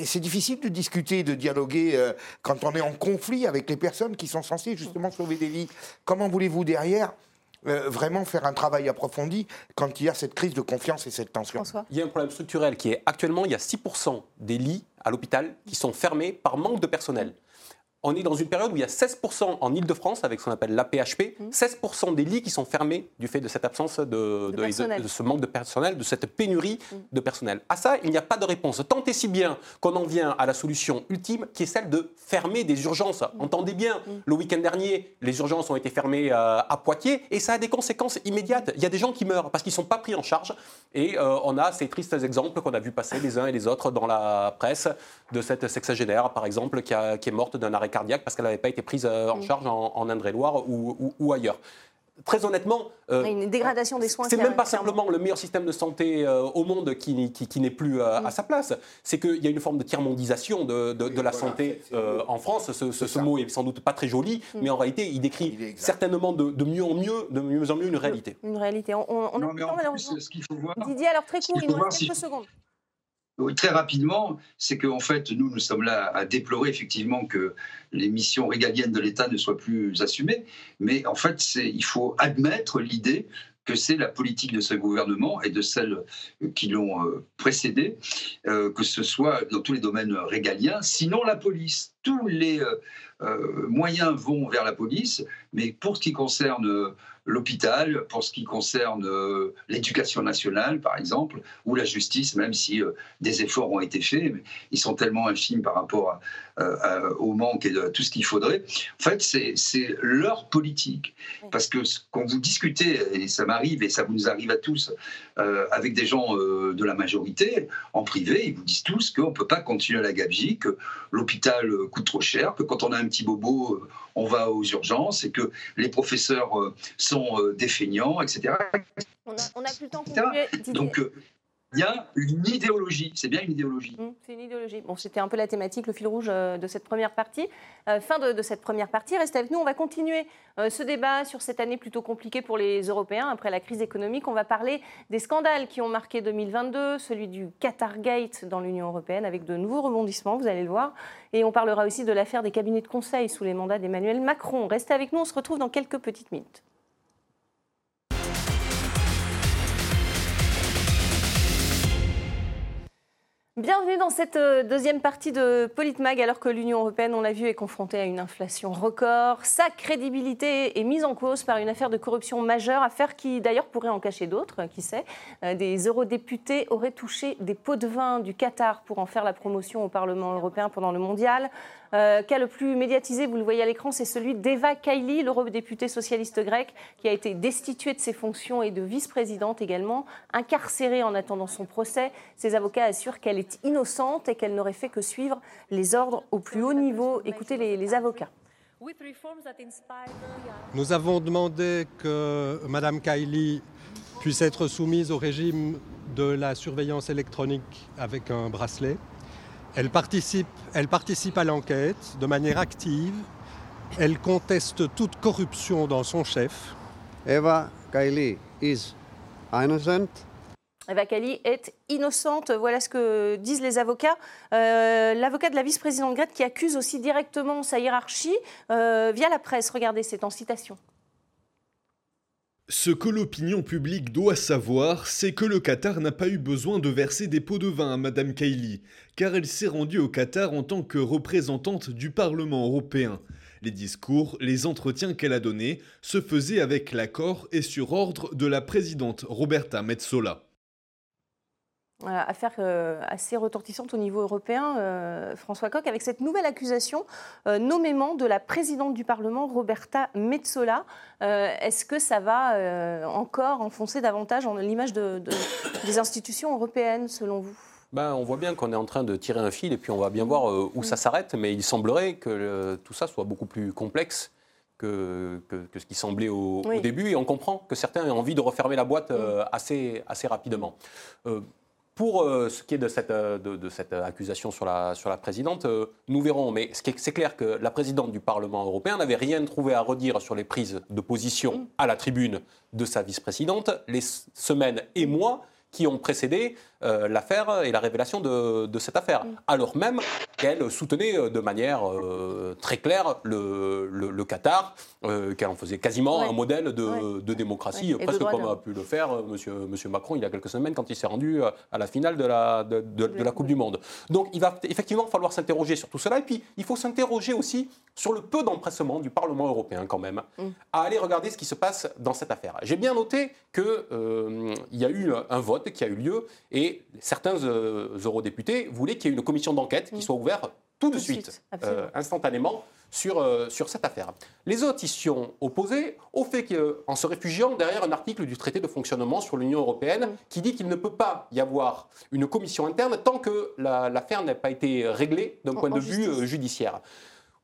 C'est difficile de discuter, de dialoguer euh, quand on est en conflit avec les personnes qui sont censées justement sauver des vies. Comment voulez-vous derrière euh, vraiment faire un travail approfondi quand il y a cette crise de confiance et cette tension? Il y a un problème structurel qui est actuellement, il y a 6% des lits à l'hôpital qui sont fermés par manque de personnel on est dans une période où il y a 16% en Ile-de-France, avec ce qu'on appelle l'APHP, 16% mmh. des lits qui sont fermés du fait de cette absence de, ce manque de personnel, de cette pénurie mmh. de personnel. À ça, il n'y a pas de réponse. Tant et si bien qu'on en vient à la solution ultime, qui est celle de fermer des urgences. Mmh. Entendez bien, le week-end dernier, les urgences ont été fermées euh, à Poitiers, et ça a des conséquences immédiates. Il y a des gens qui meurent parce qu'ils ne sont pas pris en charge, et euh, on a ces tristes exemples qu'on a vu passer les uns et les autres dans la presse, de cette sexagénaire, par exemple, qui, qui est morte d'un arrêt cardiaque parce qu'elle n'avait pas été prise euh, en mm. charge en, Indre-et-Loire ou, ailleurs très honnêtement, euh, une dégradation des soins. C'est même pas simplement le meilleur système de santé euh, au monde qui, n'est plus à mm. sa place. C'est qu'il y a une forme de tiers-mondisation de, la santé en France. Ce, mot est sans doute pas très joli, mm. mais en réalité, il décrit certainement de, mieux en mieux, de mieux en mieux une réalité. Une réalité. On, on, non, mais en plus, ce qu'il faut voir. Didier, alors très court, il nous reste quelques secondes très rapidement, c'est qu'en fait, nous, nous sommes là à déplorer effectivement que les missions régaliennes de l'État ne soient plus assumées. Mais en fait, il faut admettre l'idée que c'est la politique de ce gouvernement et de celles qui l'ont euh, précédé, euh, que ce soit dans tous les domaines régaliens, sinon la police. Tous les euh, moyens vont vers la police, mais pour ce qui concerne l'hôpital, pour ce qui concerne euh, l'éducation nationale, par exemple, ou la justice, même si euh, des efforts ont été faits, mais ils sont tellement infimes par rapport euh, au manque et de tout ce qu'il faudrait. En fait, c'est leur politique. Parce que quand vous discutez, et ça m'arrive, et ça vous arrive à tous, avec des gens de la majorité, en privé, ils vous disent tous qu'on ne peut pas continuer à la gabegie, que l'hôpital coûte trop cher, que quand on a un petit bobo, on va aux urgences et que les professeurs euh, sont euh, etc. On a, plus le temps Donc, euh, il y a une idéologie, c'est bien une idéologie. Mmh, c'est une idéologie. Bon, c'était un peu la thématique, le fil rouge euh, de cette première partie. Euh, fin de, cette première partie, restez avec nous, on va continuer euh, ce débat sur cette année plutôt compliquée pour les Européens après la crise économique. On va parler des scandales qui ont marqué 2022, celui du Qatar Gate dans l'Union européenne avec de nouveaux rebondissements, vous allez le voir. Et on parlera aussi de l'affaire des cabinets de conseil sous les mandats d'Emmanuel Macron. Restez avec nous, on se retrouve dans quelques petites minutes. Bienvenue dans cette euh, deuxième partie de Politmag, alors que l'Union européenne, on l'a vu, est confrontée à une inflation record. Sa crédibilité est mise en cause par une affaire de corruption majeure, affaire qui d'ailleurs pourrait en cacher d'autres, qui sait. Euh, des eurodéputés auraient touché des pots de vin du Qatar pour en faire la promotion au Parlement européen pendant le mondial. Euh, cas le plus médiatisé, vous le voyez à l'écran, c'est celui d'Eva Kaili, l'eurodéputée socialiste grecque, qui a été destituée de ses fonctions et de vice-présidente également, incarcérée en attendant son procès. Ses avocats assurent qu'elle est innocente et qu'elle n'aurait fait que suivre les ordres au plus haut niveau. Écoutez les, les avocats. Nous avons demandé que Mme Kaili puisse être soumise au régime de la surveillance électronique avec un bracelet. Elle participe, elle participe à l'enquête de manière active. Elle conteste toute corruption dans son chef. Eva Kaili is innocent. Eva Kaili est innocente. Voilà ce que disent les avocats. Euh, l'avocat de la vice-présidente grecque qui accuse aussi directement sa hiérarchie euh, via la presse. Regardez, c'est en citation. Ce que l'opinion publique doit savoir, c'est que le Qatar n'a pas eu besoin de verser des pots de vin à Madame Kaili, car elle s'est rendue au Qatar en tant que représentante du Parlement européen. Les discours, les entretiens qu'elle a donnés se faisaient avec l'accord et sur ordre de la présidente Roberta Metsola affaire euh, assez retentissante au niveau européen, euh, François Coq, avec cette nouvelle accusation euh, nommément de la présidente du Parlement, Roberta Metsola. Est-ce que ça va encore enfoncer davantage l'image des institutions européennes, selon vous? Ben, on voit bien qu'on est en train de tirer un fil et puis on va bien voir où ça s'arrête, mais il semblerait que tout ça soit beaucoup plus complexe que, ce qui semblait au, début et on comprend que certains ont envie de refermer la boîte assez, assez rapidement. Pour euh, ce qui est de cette, euh, accusation sur la, présidente, euh, nous verrons. Mais c'est clair que la présidente du Parlement européen n'avait rien trouvé à redire sur les prises de position à la tribune de sa vice-présidente les semaines et mois qui ont précédé euh, l'affaire et la révélation de, cette affaire, mm. alors même qu'elle soutenait euh, de manière euh, très claire le, Qatar, qu'elle en faisait quasiment un modèle de, démocratie, presque comme a pu le faire monsieur, monsieur Macron il y a quelques semaines quand il s'est rendu à la finale de la, de, la Coupe du Monde. Donc il va effectivement falloir s'interroger sur tout cela, et puis il faut s'interroger aussi sur le peu d'empressement du Parlement européen quand même, mm. à aller regarder ce qui se passe dans cette affaire. J'ai bien noté qu'il y a eu un vote qui a eu lieu, et certains euh, eurodéputés voulaient qu'il y ait une commission d'enquête qui mm. soit ouverte tout, de suite, euh, instantanément, sur, euh, sur cette affaire. Les autres y sont opposés au fait qu'en se réfugiant derrière un article du traité de fonctionnement sur l'Union européenne mm. qui dit qu'il ne peut pas y avoir une commission interne tant que l'affaire n'a pas été réglée d'un point de vue judiciaire.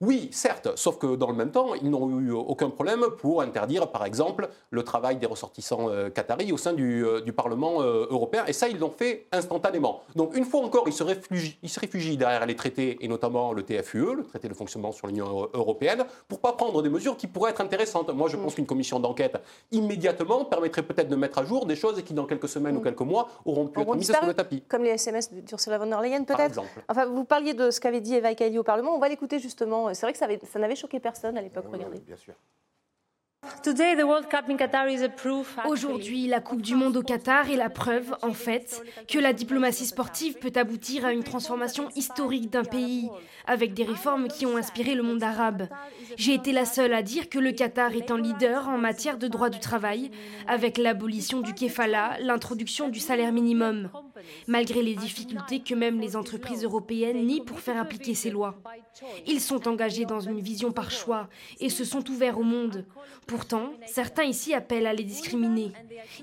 Oui, certes, sauf que dans le même temps, ils n'ont eu aucun problème pour interdire, par exemple, le travail des ressortissants euh, qataris au sein du, euh, Parlement euh, européen. Et ça, ils l'ont fait instantanément. Donc, une fois encore, ils se, réfugient, derrière les traités, et notamment le TFUE, le traité de fonctionnement sur l'Union européenne, pour ne pas prendre des mesures qui pourraient être intéressantes. Moi, je pense mm. qu'une commission d'enquête, immédiatement, permettrait peut-être de mettre à jour des choses qui, dans quelques semaines ou mm. quelques mois, auront pu être mises sur le tapis. Comme les SMS d'Ursula von der Leyen, peut-être? Enfin, vous parliez de ce qu'avait dit Eva Kaili au Parlement. On va l'écouter justement c'est vrai que ça, n'avait choqué personne à l'époque, regardez. bien sûr. Aujourd'hui, la Coupe du Monde au Qatar est la preuve, en fait, que la diplomatie sportive peut aboutir à une transformation historique d'un pays, avec des réformes qui ont inspiré le monde arabe. J'ai été la seule à dire que le Qatar est un leader en matière de droit du travail, avec l'abolition du kefala, l'introduction du salaire minimum, malgré les difficultés que même les entreprises européennes nient pour faire appliquer ces lois. Ils sont engagés dans une vision par choix et se sont ouverts au monde. Pourtant, certains ici appellent à les discriminer.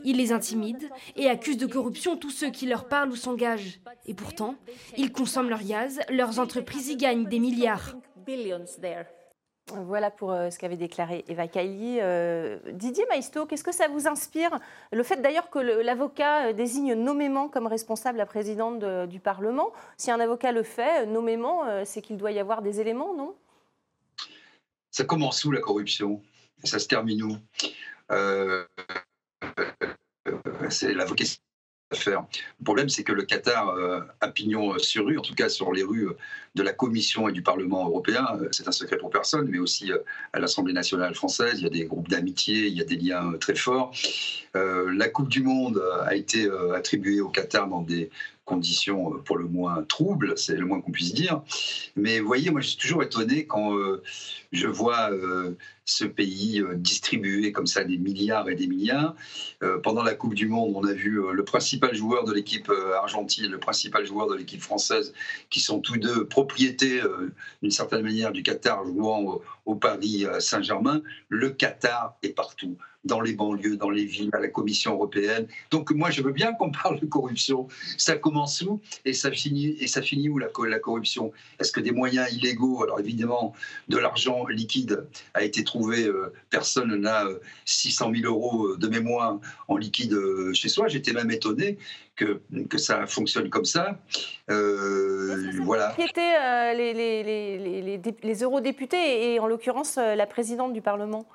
Ils les intimident et accusent de corruption tous ceux qui leur parlent ou s'engagent. Et pourtant, ils consomment leur gaz, leurs entreprises y gagnent des milliards. Voilà pour euh, ce qu'avait déclaré Eva Kaili. Euh, Didier Maisto, qu'est-ce que ça vous inspire? Le fait d'ailleurs que l'avocat euh, désigne nommément comme responsable la présidente du Parlement. Si un avocat le fait nommément, c'est qu'il doit y avoir des éléments, non? Ça commence où la corruption? Ça se termine où? C'est la vocation Le problème, c'est que le Qatar euh, a pignon sur rue, en tout cas sur les rues de la Commission et du Parlement européen. Euh, c'est un secret pour personne, mais aussi à l'Assemblée nationale française. Il y a des groupes d'amitié, il y a des liens très forts. la Coupe du Monde a été attribuée au Qatar dans des conditions pour le moins troubles, c'est le moins qu'on puisse dire. Mais vous voyez, moi, je suis toujours étonné quand je vois ce pays euh, distribuer comme ça des milliards et des milliards. Euh, pendant la Coupe du Monde, on a vu euh, le principal joueur de l'équipe argentine, le principal joueur de l'équipe française, qui sont tous deux propriétés d'une certaine manière du Qatar jouant au Paris Saint-Germain. Le Qatar est partout dans les banlieues, dans les villes, à la Commission européenne. Donc moi, je veux bien qu'on parle de corruption. Ça commence où? Et ça finit, et ça finit où la, la corruption? Est-ce que des moyens illégaux, alors évidemment, de l'argent liquide a été trouvé, euh, personne n'a 600 000 euros de mémoire en liquide euh, chez soi. J'étais même étonné que, que, ça fonctionne comme ça. Euh, voilà. Euh, les, les, les, les, eurodéputés et en l'occurrence la présidente du Parlement?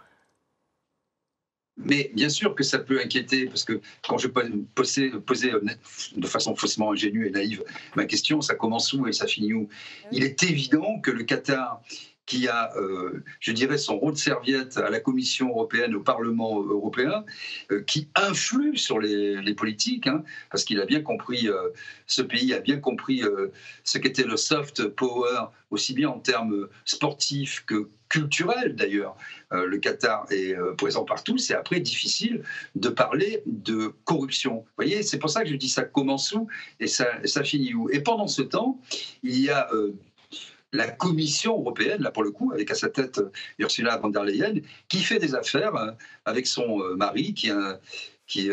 Mais bien sûr que ça peut inquiéter, parce que quand je posais, posais de façon faussement ingénue et naïve ma question, ça commence où et ça finit où? Il est évident que le Qatar, qui a, euh, je dirais, son rôle de serviette à la Commission européenne, au Parlement européen, euh, qui influe sur les, politiques, hein, parce qu'il a bien compris, euh, ce pays a bien compris ce qu'était le soft power, aussi bien en termes sportifs que culturels d'ailleurs. le Qatar est présent partout, c'est après difficile de parler de corruption. Vous voyez, c'est pour ça que je dis ça commence où et ça, ça finit où. Et pendant ce temps, il y a la Commission européenne, là pour le coup, avec à sa tête euh, Ursula von der Leyen, qui fait des affaires euh, avec son euh, mari, qui est,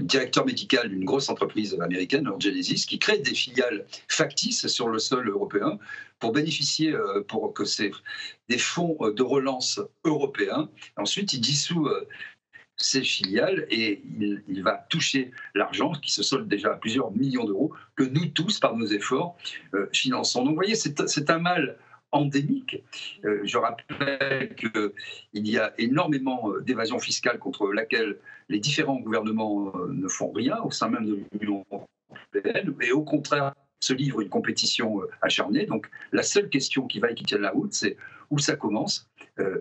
directeur médical d'une grosse entreprise américaine, Genesis, qui crée des filiales factices sur le sol européen pour bénéficier, pour que des fonds de relance européens. Ensuite, il dissout ses filiales et il, va toucher l'argent qui se solde déjà à plusieurs millions d'euros que nous tous, par nos efforts, euh, finançons. Donc vous voyez, c'est un mal endémique. Euh, je rappelle qu'il y a énormément euh, d'évasion fiscale contre laquelle les différents gouvernements ne font rien au sein même de l'Union européenne, et au contraire se livre une compétition acharnée. Donc la seule question qui va et qui tient la route, c'est où ça commence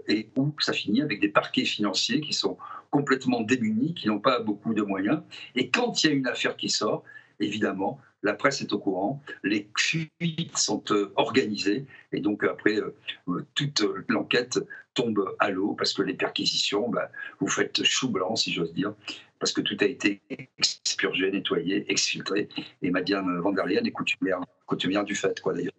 et où ça finit avec des parquets financiers qui sont complètement démunis, qui n'ont pas beaucoup de moyens. Et quand il y a une affaire qui sort, évidemment, la presse est au courant, les fuites sont euh, organisées, et donc après, euh, euh, toute l'enquête tombe à l'eau, parce que les perquisitions, bah, vous faites chou blanc, si j'ose dire, parce que tout a été expurgé, nettoyé, exfiltré, et Madame van der Leyen est coutumière, coutumière du fait, quoi d'ailleurs.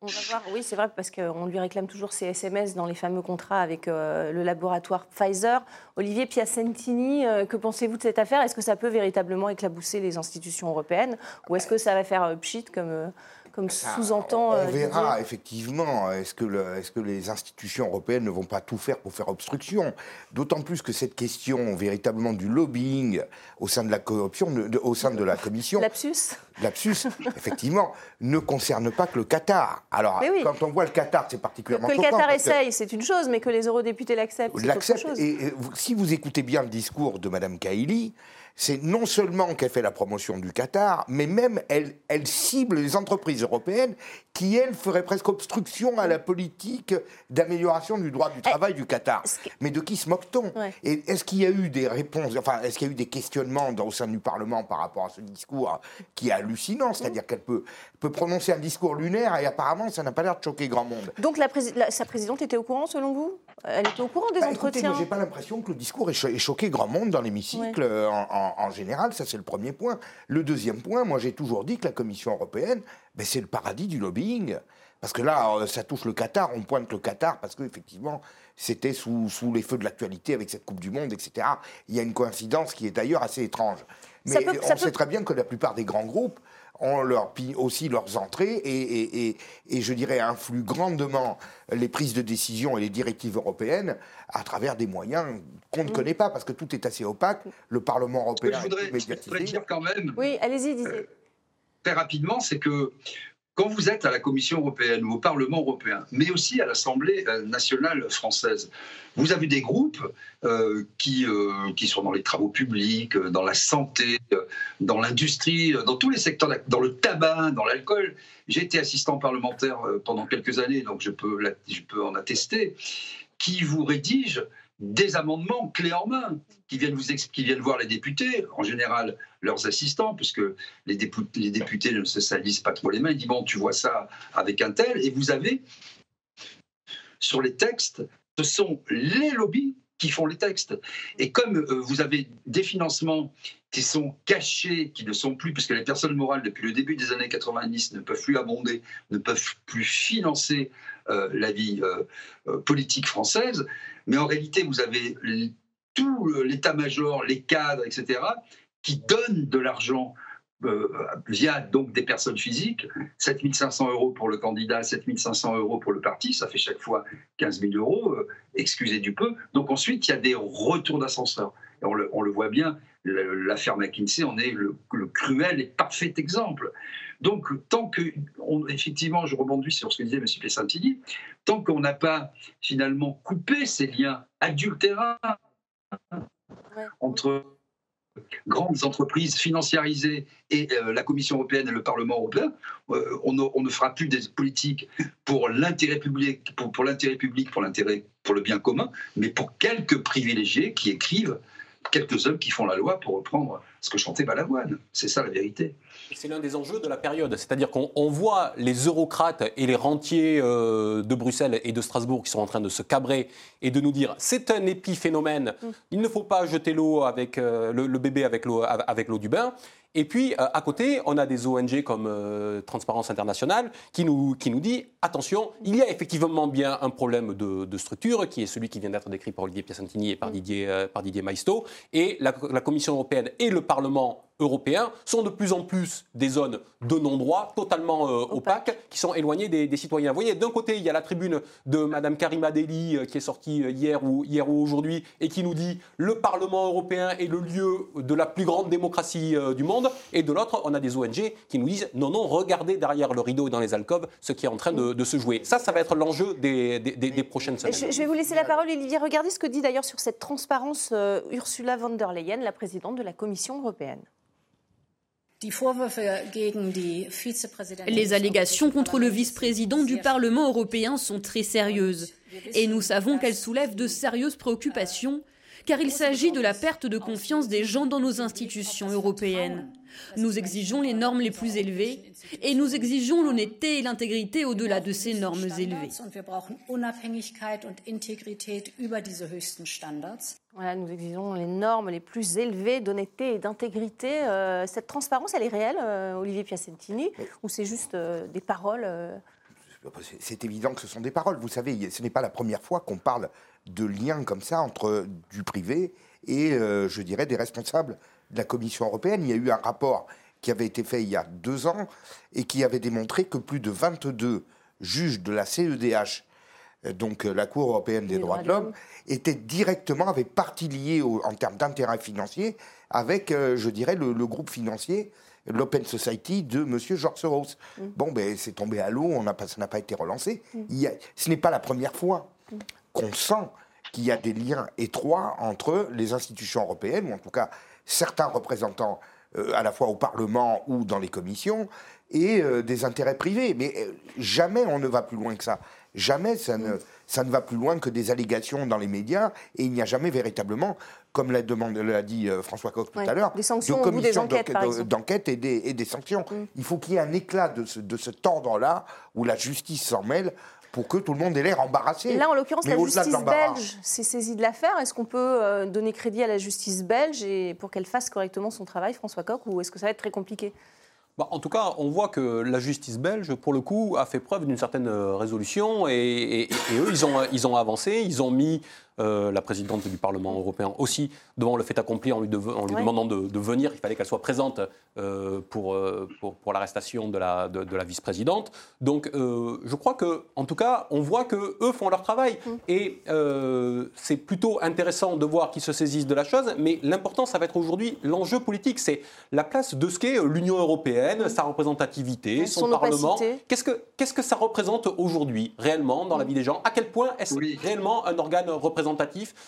On va voir, oui, c'est vrai, parce qu'on lui réclame toujours ses SMS dans les fameux contrats avec euh, le laboratoire Pfizer. Olivier Piacentini, euh, que pensez-vous de cette affaire? Est-ce que ça peut véritablement éclabousser les institutions européennes? Ou est-ce que ça va faire euh, pchit comme comme sous-entend. On euh, verra effectivement. Est-ce que, est que, les institutions européennes ne vont pas tout faire pour faire obstruction? D'autant plus que cette question véritablement du lobbying au sein de la corruption, au sein de la Commission. Lapsus. Lapsus, effectivement, ne concerne pas que le Qatar. Alors, quand on voit le Qatar, c'est particulièrement Que, que le Qatar essaye, c'est une chose, mais que les eurodéputés l'acceptent, chose. Et, et, si vous écoutez bien le discours de Mme Kaili, c'est non seulement qu'elle fait la promotion du Qatar, mais même elle, elle cible les entreprises européennes qui, elles, feraient presque obstruction à la politique d'amélioration du droit du travail du Qatar. Mais de qui se moque-t-on? Et est-ce qu'il y a eu des réponses, enfin, est-ce qu'il y a eu des questionnements au sein du Parlement par rapport à ce discours qui est hallucinant? C'est-à-dire qu'elle peut, peut prononcer un discours lunaire et apparemment, ça n'a pas l'air de choquer grand monde. Donc la sa présidente était au courant, selon vous? Elle était au courant des bah, entretiens J'ai pas l'impression que le discours ait, choqué grand monde dans l'hémicycle en en, général, ça c'est le premier point. Le deuxième point, moi j'ai toujours dit que la Commission européenne, ben, c'est le paradis du lobbying. Parce que là, euh, ça touche le Qatar, on pointe le Qatar parce qu'effectivement, c'était sous, sous, les feux de l'actualité avec cette Coupe du Monde, etc. Il y a une coïncidence qui est d'ailleurs assez étrange. Mais on sait très bien que la plupart des grands groupes ont leur, aussi leurs entrées et, et, et, je dirais influent grandement les prises de décision et les directives européennes à travers des moyens qu'on ne mm. connaît pas parce que tout est assez opaque. Le Parlement européen. je voudrais, est je voudrais dire quand même. Oui, allez-y, disez. Euh, très rapidement, c'est que quand vous êtes à la Commission européenne ou au Parlement européen, mais aussi à l'Assemblée euh, nationale française, vous avez des groupes euh, qui, euh, qui sont dans les travaux publics, dans la santé, dans l'industrie, dans tous les secteurs, dans le tabac, dans l'alcool. J'ai été assistant parlementaire pendant quelques années, donc je peux, je peux en attester, qui vous rédigent des amendements clés en main qui viennent, vous qui viennent voir les députés, en général leurs assistants, puisque les, les députés ne se salissent pas trop les mains. Ils disent Bon, tu vois ça avec un tel, et vous avez sur les textes, ce sont les lobbies qui font les textes. Et comme euh, vous avez des financements qui sont cachés, qui ne sont plus, puisque les personnes morales, depuis le début des années 90, ne peuvent plus abonder, ne peuvent plus financer euh, la vie euh, politique française, mais en réalité, vous avez tout l'état-major, les cadres, etc., qui donnent de l'argent euh, via donc des personnes physiques, 7500 euros pour le candidat, 7500 euros pour le parti, ça fait chaque fois 15 000 euros, euh, excusez du peu. Donc ensuite, il y a des retours d'ascenseur. On le, on le, voit bien, l'affaire McKinsey en est le, cruel et parfait exemple. Donc, tant que, effectivement, je rebondis sur ce que disait M. Pessantini, tant qu'on n'a pas finalement coupé ces liens adultérants entre grandes entreprises financiarisées et euh, la Commission européenne et le Parlement européen, euh, on, ne, fera plus des politiques pour l'intérêt public, pour, pour l'intérêt public, pour le bien commun, mais pour quelques privilégiés qui écrivent quelques hommes qui font la loi pour reprendre ce que chantait Balavoine. C'est ça la vérité. C'est l'un des enjeux de la période. C'est-à-dire qu'on voit les eurocrates et les rentiers euh, de Bruxelles et de Strasbourg qui sont en train de se cabrer et de nous dire c'est un épiphénomène, mm. il ne faut pas jeter l'eau avec euh, le, bébé avec l'eau avec l'eau du bain. Et puis, euh, à côté, on a des ONG comme euh, Transparence Internationale qui nous, qui nous dit attention, il y a effectivement bien un problème de, structure, qui est celui qui vient d'être décrit par Olivier Piacentini et par Didier, euh, par Didier Maisto. Et la, la Commission européenne et le Parlement européens sont de plus en plus des zones de non-droit totalement euh, opaques qui sont éloignées des, citoyens. Vous voyez, d'un côté, il y a la tribune de Mme Karima Deli euh, qui est sortie euh, hier ou, hier ou aujourd'hui et qui nous dit le Parlement européen est le lieu de la plus grande démocratie du monde. Et de l'autre, on a des ONG qui nous disent non, non, regardez derrière le rideau et dans les alcôves ce qui est en train de, se jouer. Ça, ça va être l'enjeu des, des, prochaines semaines. Je, vais vous laisser la parole, Olivier. Regardez ce que dit d'ailleurs sur cette transparence Ursula von der Leyen, la présidente de la Commission européenne. Les allégations contre le vice-président du Parlement européen sont très sérieuses et nous savons qu'elles soulèvent de sérieuses préoccupations car il s'agit de la perte de confiance des gens dans nos institutions européennes. Nous exigeons les normes les plus élevées et nous exigeons l'honnêteté et l'intégrité au-delà de ces normes élevées. Voilà, nous exigeons les normes les plus élevées d'honnêteté et d'intégrité. Euh, cette transparence, elle est réelle, euh, Olivier Piacentini, ou c'est juste euh, des paroles c'est évident que ce sont des paroles. Vous savez, ce n'est pas la première fois qu'on parle de liens comme ça entre du privé et, je dirais, des responsables de la Commission européenne. Il y a eu un rapport qui avait été fait il y a deux ans et qui avait démontré que plus de 22 juges de la CEDH, donc euh, la Cour européenne des droits, de l'homme, étaient directement, avaient partie liée en termes d'intérêt financier avec, euh, je dirais, le, groupe financier l'Open Society de M. George Soros. Mm. Bon, ben, c'est tombé à l'eau, ça n'a pas été relancé. Mm. Il ce n'est pas la première fois mm. qu'on sent qu'il y a des liens étroits entre les institutions européennes, ou en tout cas certains représentants euh, à la fois au Parlement ou dans les commissions, et euh, des intérêts privés. Mais euh, jamais on ne va plus loin que ça. Jamais ça ne, ça ne va plus loin que des allégations dans les médias, et il n'y a jamais véritablement, comme l'a, l'a dit François Coq tout à l'heure, de commission d'enquête, et, des, et des sanctions. Mm. Il faut qu'il y ait un éclat de, ce, de cet ordre-là, où la justice s'en mêle, pour que tout le monde ait l'air embarrassé. là, en l'occurrence, la justice belge s'est saisie de l'affaire. Est-ce qu'on peut euh, donner crédit à la justice belge et pour qu'elle fasse correctement son travail, François Coq, ou est-ce que ça va être très compliqué? Bah, en tout cas, on voit que la justice belge, pour le coup, a fait preuve d'une certaine euh, résolution et, et, eux, ils ont, ils ont avancé, ils ont mis euh, la présidente du Parlement européen aussi devant le fait accompli en lui, en lui demandant de, venir. Il fallait qu'elle soit présente euh, pour, euh, pour, pour l'arrestation de la, de, la vice-présidente. Donc je crois que, en tout cas, on voit que eux font leur travail. Mm. Et c'est plutôt intéressant de voir qu'ils se saisissent de la chose. Mais l'important, ça va être aujourd'hui l'enjeu politique. C'est la place de ce qu'est l'Union européenne, sa représentativité, son, Parlement. Qu'est-ce que, qu'est-ce que ça représente aujourd'hui, réellement, dans la mm. vie des gens? À quel point est-ce réellement un organe représentatif?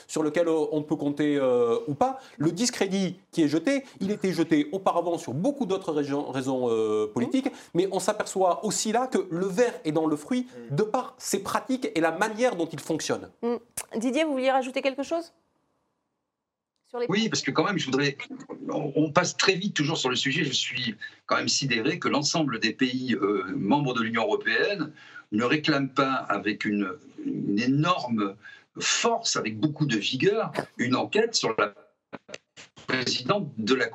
Sur lequel euh, on peut compter euh, ou pas. Le discrédit qui est jeté, il était jeté auparavant sur beaucoup d'autres raisons euh, politiques, mmh. mais on s'aperçoit aussi là que le verre est dans le fruit mmh. de par ses pratiques et la manière dont il fonctionne. Mmh. Didier, vous vouliez rajouter quelque chose? Oui, parce que quand même, je voudrais. On passe très vite toujours sur le sujet. Je suis quand même sidéré que l'ensemble des pays membres de l'Union européenne ne réclament pas avec une, une énorme force, avec beaucoup de vigueur, une enquête sur la présidente de la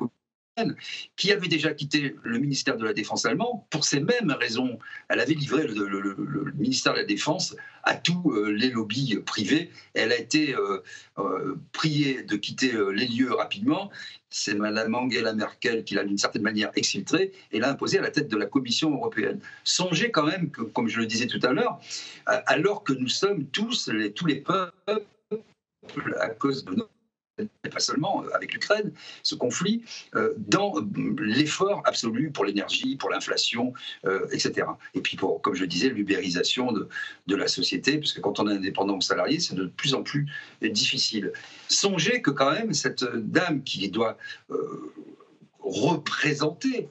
qui avait déjà quitté le ministère de la Défense allemand pour ces mêmes raisons. Elle avait livré le, ministère de la Défense à tous euh, les lobbies privés. Elle a été euh, euh, priée de quitter les lieux rapidement. C'est Mme Angela Merkel qui l'a d'une certaine manière exfiltrée et l'a imposée à la tête de la Commission européenne. Songez quand même que, comme je le disais tout à l'heure, alors que nous sommes tous, les, tous les peuples, à cause de nos et pas seulement euh, avec l'Ukraine, ce conflit, euh, dans l'effort absolu pour l'énergie, pour l'inflation, euh, etc. Et puis, pour, comme je disais, l'ubérisation de, la société, parce que quand on est indépendant ou salarié, c'est de plus en plus difficile. Songez que quand même, cette dame qui doit représenter,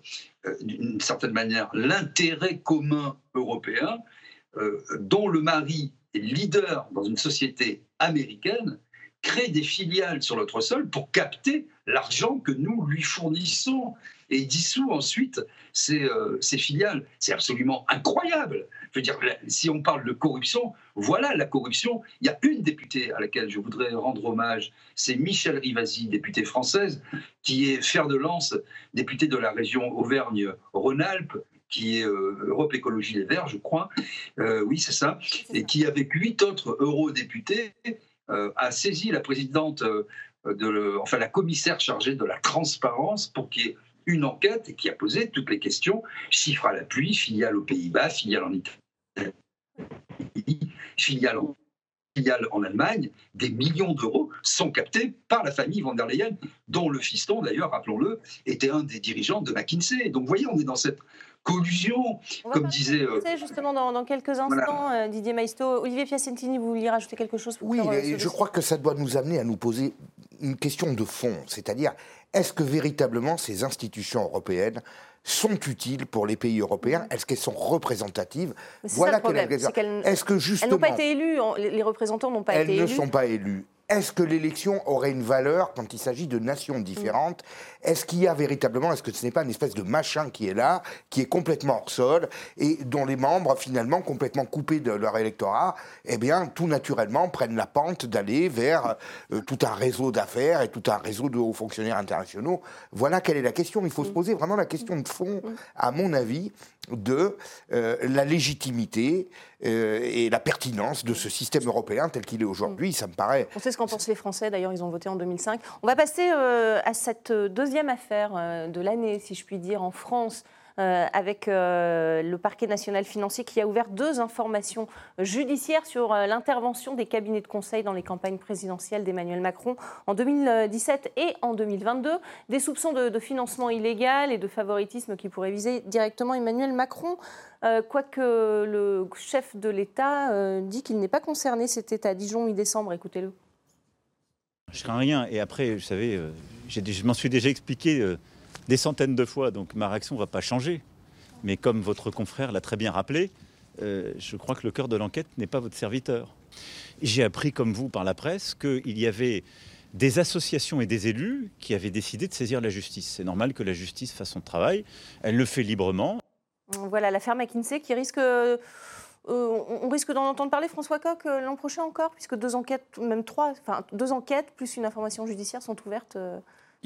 d'une certaine manière, l'intérêt commun européen, dont le mari est leader dans une société américaine, crée des filiales sur notre sol pour capter l'argent que nous lui fournissons et dissout ensuite ces, euh, ces filiales. C'est absolument incroyable. Je veux dire, si on parle de corruption, voilà la corruption. Il y a une députée à laquelle je voudrais rendre hommage, c'est Michel Rivasi, députée française, qui est fer de lance, députée de la région Auvergne-Rhône-Alpes, qui est euh, Europe Écologie Les Verts, je crois. Euh, oui, c'est ça. Et qui, avec huit autres eurodéputés, a saisi la présidente, euh, de enfin la commissaire chargée de la transparence pour qu'il y ait une enquête et qui a posé toutes les questions, chiffres à l'appui, filiale aux Pays-Bas, filiale en Italie, filiale en, filiale en Allemagne, des millions d'euros sont captés par la famille von der Leyen, dont le fiston, d'ailleurs, rappelons-le, était un des dirigeants de McKinsey. Donc, vous voyez, on est dans cette collusion, comme disait. Euh, justement dans, quelques instants, euh, Didier Maisto. Olivier Piacentini, vous vouliez rajouter quelque chose Oui, euh, je crois que ça doit nous amener à nous poser une question de fond, c'est-à-dire est-ce que véritablement ces institutions européennes sont utiles pour les pays européens? Mm. Est-ce qu'elles sont représentatives? Voilà quelle est la question. Est-ce que justement elles n'ont pas été élues Les représentants n'ont pas été élus. Elles ne sont pas élues. Est-ce que l'élection aurait une valeur quand il s'agit de nations différentes? Est-ce qu'il y a véritablement, est-ce que ce n'est pas une espèce de machin qui est là, qui est complètement hors sol et dont les membres, finalement, complètement coupés de leur électorat, eh bien, tout naturellement, prennent la pente d'aller vers euh, tout un réseau d'affaires et tout un réseau de hauts fonctionnaires internationaux? Voilà quelle est la question. Il faut se poser vraiment la question de fond, à mon avis, de euh, la légitimité euh, et la pertinence de ce système européen tel qu'il est aujourd'hui. Ça me paraît. On sait ce qu'en pensent les Français. D'ailleurs, ils ont voté en 2005. On va passer euh, à cette deuxième affaire de l'année, si je puis dire, en France. Euh, avec euh, le parquet national financier qui a ouvert deux informations judiciaires sur euh, l'intervention des cabinets de conseil dans les campagnes présidentielles d'Emmanuel Macron en 2017 et en 2022. Des soupçons de, financement illégal et de favoritisme qui pourraient viser directement Emmanuel Macron. quoique le chef de l'État dit qu'il n'est pas concerné. C'était à Dijon mi-décembre. Écoutez-le. Je crains rien. Et après, vous savez, je m'en suis déjà expliqué des centaines de fois, donc ma réaction ne va pas changer. Mais comme votre confrère l'a très bien rappelé, euh, je crois que le cœur de l'enquête n'est pas votre serviteur. J'ai appris, comme vous, par la presse, qu'il y avait des associations et des élus qui avaient décidé de saisir la justice. C'est normal que la justice fasse son travail. Elle le fait librement. Voilà l'affaire McKinsey qui risque. Euh, on risque d'en entendre parler, François Coq, euh, l'an prochain encore, puisque deux enquêtes, même trois, enfin deux enquêtes plus une information judiciaire sont ouvertes.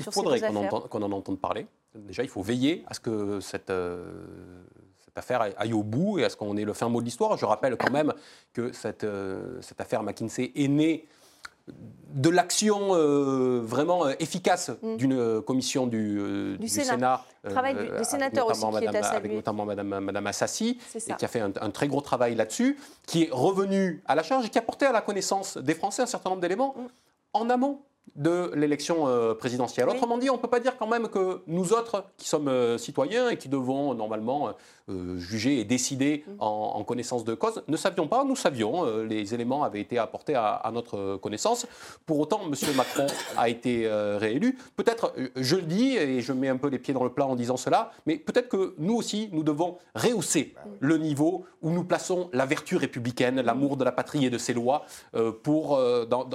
Il faudrait qu'on en entende parler. Déjà, il faut veiller à ce que cette, euh, cette affaire aille au bout et à ce qu'on ait le fin mot de l'histoire. Je rappelle quand même que cette, euh, cette affaire McKinsey est née de l'action euh, vraiment efficace mm. d'une commission du, du, Sénat, travail des sénateurs aussi, qui est avec notamment Madame, Madame Assassi, et qui a fait un, un très gros travail là-dessus, qui est revenu à la charge et qui a porté à la connaissance des Français un certain nombre d'éléments mm. en amont de l'élection euh, présidentielle. Autrement dit, on ne peut pas dire quand même que nous autres, qui sommes euh, citoyens et qui devons normalement euh, juger et décider mm. en, connaissance de cause, ne savions pas, nous savions, les éléments avaient été apportés à, notre connaissance. Pour autant, M. Macron a été réélu. Peut-être, je le dis, et je mets un peu les pieds dans le plat en disant cela, mais peut-être que nous aussi, nous devons rehausser mm. le niveau où nous plaçons la vertu républicaine, l'amour de la patrie et de ses lois pour, dans,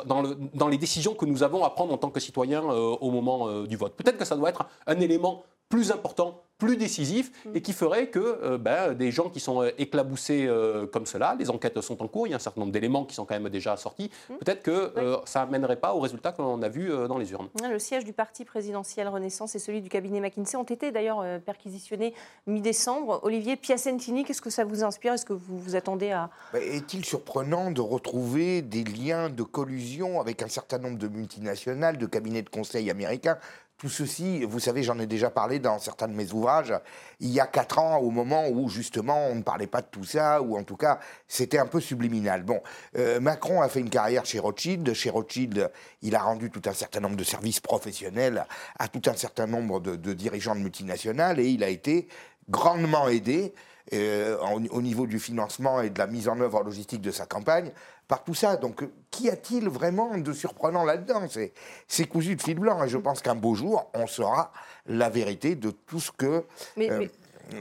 dans les décisions que nous avons à prendre en tant que citoyen euh, au moment euh, du vote. Peut-être que ça doit être un élément plus important plus décisif et qui ferait que euh, ben, des gens qui sont euh, éclaboussés euh, comme cela, les enquêtes sont en cours, il y a un certain nombre d'éléments qui sont quand même déjà sortis, mmh. peut-être que ça n'amènerait pas au résultat que l'on a vu dans les urnes. Le siège du parti présidentiel Renaissance et celui du cabinet McKinsey ont été d'ailleurs perquisitionnés mi-décembre. Olivier Piacentini, qu'est-ce que ça vous inspire? Est-ce que vous vous attendez à... Bah, est-il surprenant de retrouver des liens de collusion avec un certain nombre de multinationales, de cabinets de conseil américains? Tout ceci, vous savez, j'en ai déjà parlé dans certains de mes ouvrages, il y a quatre ans, au moment où justement on ne parlait pas de tout ça, ou en tout cas c'était un peu subliminal. Bon, euh, Macron a fait une carrière chez Rothschild. Chez Rothschild, il a rendu tout un certain nombre de services professionnels à tout un certain nombre de, dirigeants de multinationales et il a été grandement aidé euh, au niveau du financement et de la mise en œuvre logistique de sa campagne par tout ça. Donc, qu'y a-t-il vraiment de surprenant là-dedans? C'est cousu de fil blanc. Et je pense qu'un beau jour, on saura la vérité de tout ce que. Euh,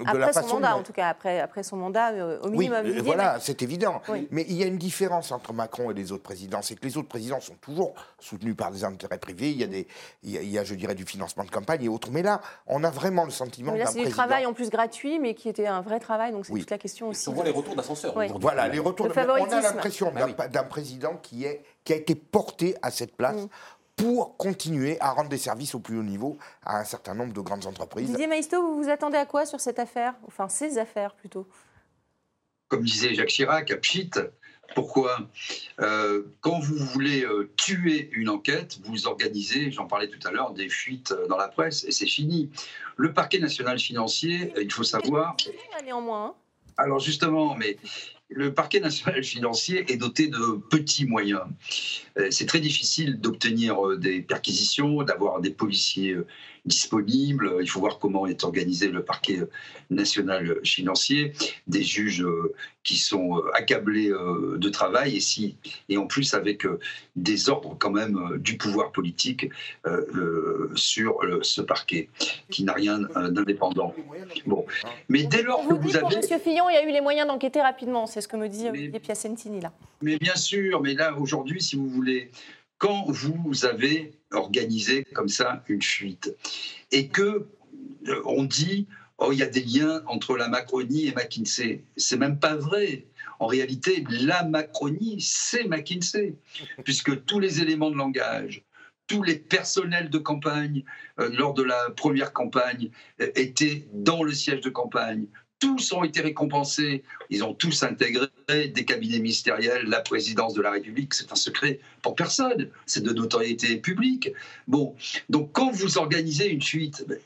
après son mandat, en tout cas, après, après son mandat, euh, au minimum. Oui, voilà, c'est évident. Mais il y a une différence entre Macron et les autres présidents, c'est que les autres présidents sont toujours soutenus par des intérêts privés. Il y a, des, il y a, je dirais, du financement de campagne et autres. Mais là, on a vraiment le sentiment d'un président... c'est du travail en plus gratuit, mais qui était un vrai travail, donc c'est toute la question aussi. On voit les retours d'ascenseur. Voilà, les retours. De... On a l'impression bah d'un président qui, est, qui a été porté à cette place mm pour continuer à rendre des services au plus haut niveau à un certain nombre de grandes entreprises. Didier Maisto, vous vous attendez à quoi sur cette affaire? Enfin, ces affaires plutôt Comme disait Jacques Chirac, à Pchit, pourquoi? Euh, Quand vous voulez euh, tuer une enquête, vous organisez, j'en parlais tout à l'heure, des fuites euh, dans la presse et c'est fini. Le parquet national financier, il faut savoir. Néanmoins. Hein. Alors justement, mais le parquet national financier est doté de petits moyens. Euh, c'est très difficile d'obtenir euh, des perquisitions, d'avoir des policiers euh, disponibles. Il faut voir comment est organisé le parquet national financier, des juges qui sont accablés de travail et, si, et en plus avec des ordres quand même du pouvoir politique sur ce parquet qui n'a rien d'indépendant. Bon, mais dès lors que vous avez... Monsieur Fillon, il y a eu les moyens d'enquêter rapidement, c'est ce que me dit Olivier Piacentini là. Mais bien sûr, mais là aujourd'hui, si vous voulez, quand vous avez organisé comme ça une fuite et que euh, on dit oh il y a des liens entre la Macronie et McKinsey, c'est même pas vrai. En réalité, la Macronie, c'est McKinsey, puisque tous les éléments de langage, tous les personnels de campagne euh, lors de la première campagne euh, étaient dans le siège de campagne tous ont été récompensés. Ils ont tous intégré des cabinets ministériels, la présidence de la République. C'est un secret pour personne. C'est de notoriété publique. Bon, donc quand vous organisez une fuite, ben,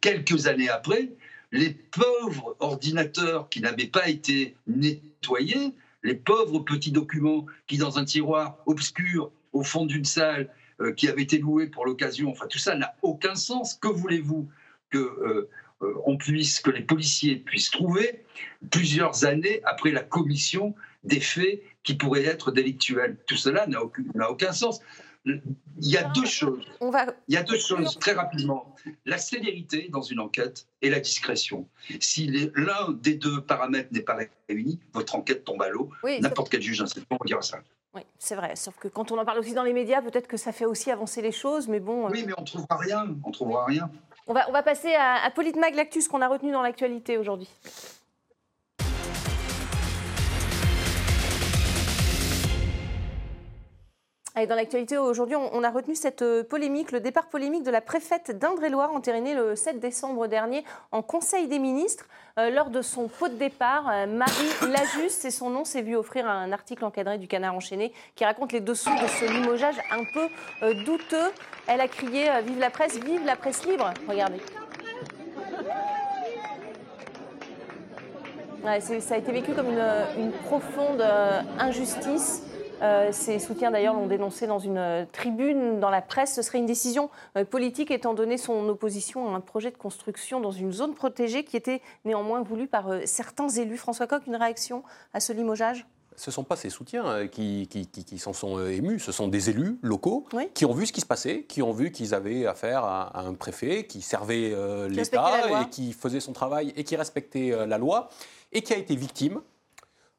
quelques années après, les pauvres ordinateurs qui n'avaient pas été nettoyés, les pauvres petits documents qui, dans un tiroir obscur au fond d'une salle, euh, qui avaient été loués pour l'occasion, enfin tout ça n'a aucun sens. Que voulez-vous que euh, on puisse, que les policiers puissent trouver plusieurs années après la commission des faits qui pourraient être délictuels. Tout cela n'a aucun, aucun sens. Il y a deux choses. Il y a deux choses très rapidement. La célérité dans une enquête et la discrétion. Si l'un des deux paramètres n'est pas réuni, votre enquête tombe à l'eau. N'importe quel juge d'instruction dira ça. Oui, c'est vrai. Sauf que quand on en parle aussi dans les médias, peut-être que ça fait aussi avancer les choses, mais bon. Euh, oui, mais on ne trouvera rien. On trouvera rien. On va, on va passer à, à Politmag, l'actus qu'on a retenu dans l'actualité aujourd'hui. Dans l'actualité aujourd'hui, on, a retenu cette euh, polémique, le départ polémique de la préfète d'Indre-et-Loire, entériné le 7 décembre dernier en Conseil des ministres. Euh, lors de son pot de départ, euh, Marie Lajuste, c'est son nom, s'est vu offrir un article encadré du Canard enchaîné qui raconte les dessous de ce limogeage un peu douteux. Elle a crié Vive la presse, vive la presse libre. Regardez. ça a été vécu comme une profonde injustice. Euh, ces soutiens d'ailleurs l'ont dénoncé dans une euh, tribune dans la presse. Ce serait une décision euh, politique étant donné son opposition à un projet de construction dans une zone protégée qui était néanmoins voulu par certains élus. François Coq, une réaction à ce limogeage? Ce ne sont pas ces soutiens qui, qui, s'en sont émus, ce sont des élus locaux qui ont vu ce qui se passait, qui ont vu qu'ils avaient affaire à, un préfet qui servait l'État et qui faisait son travail et qui respectait la loi et qui a été victime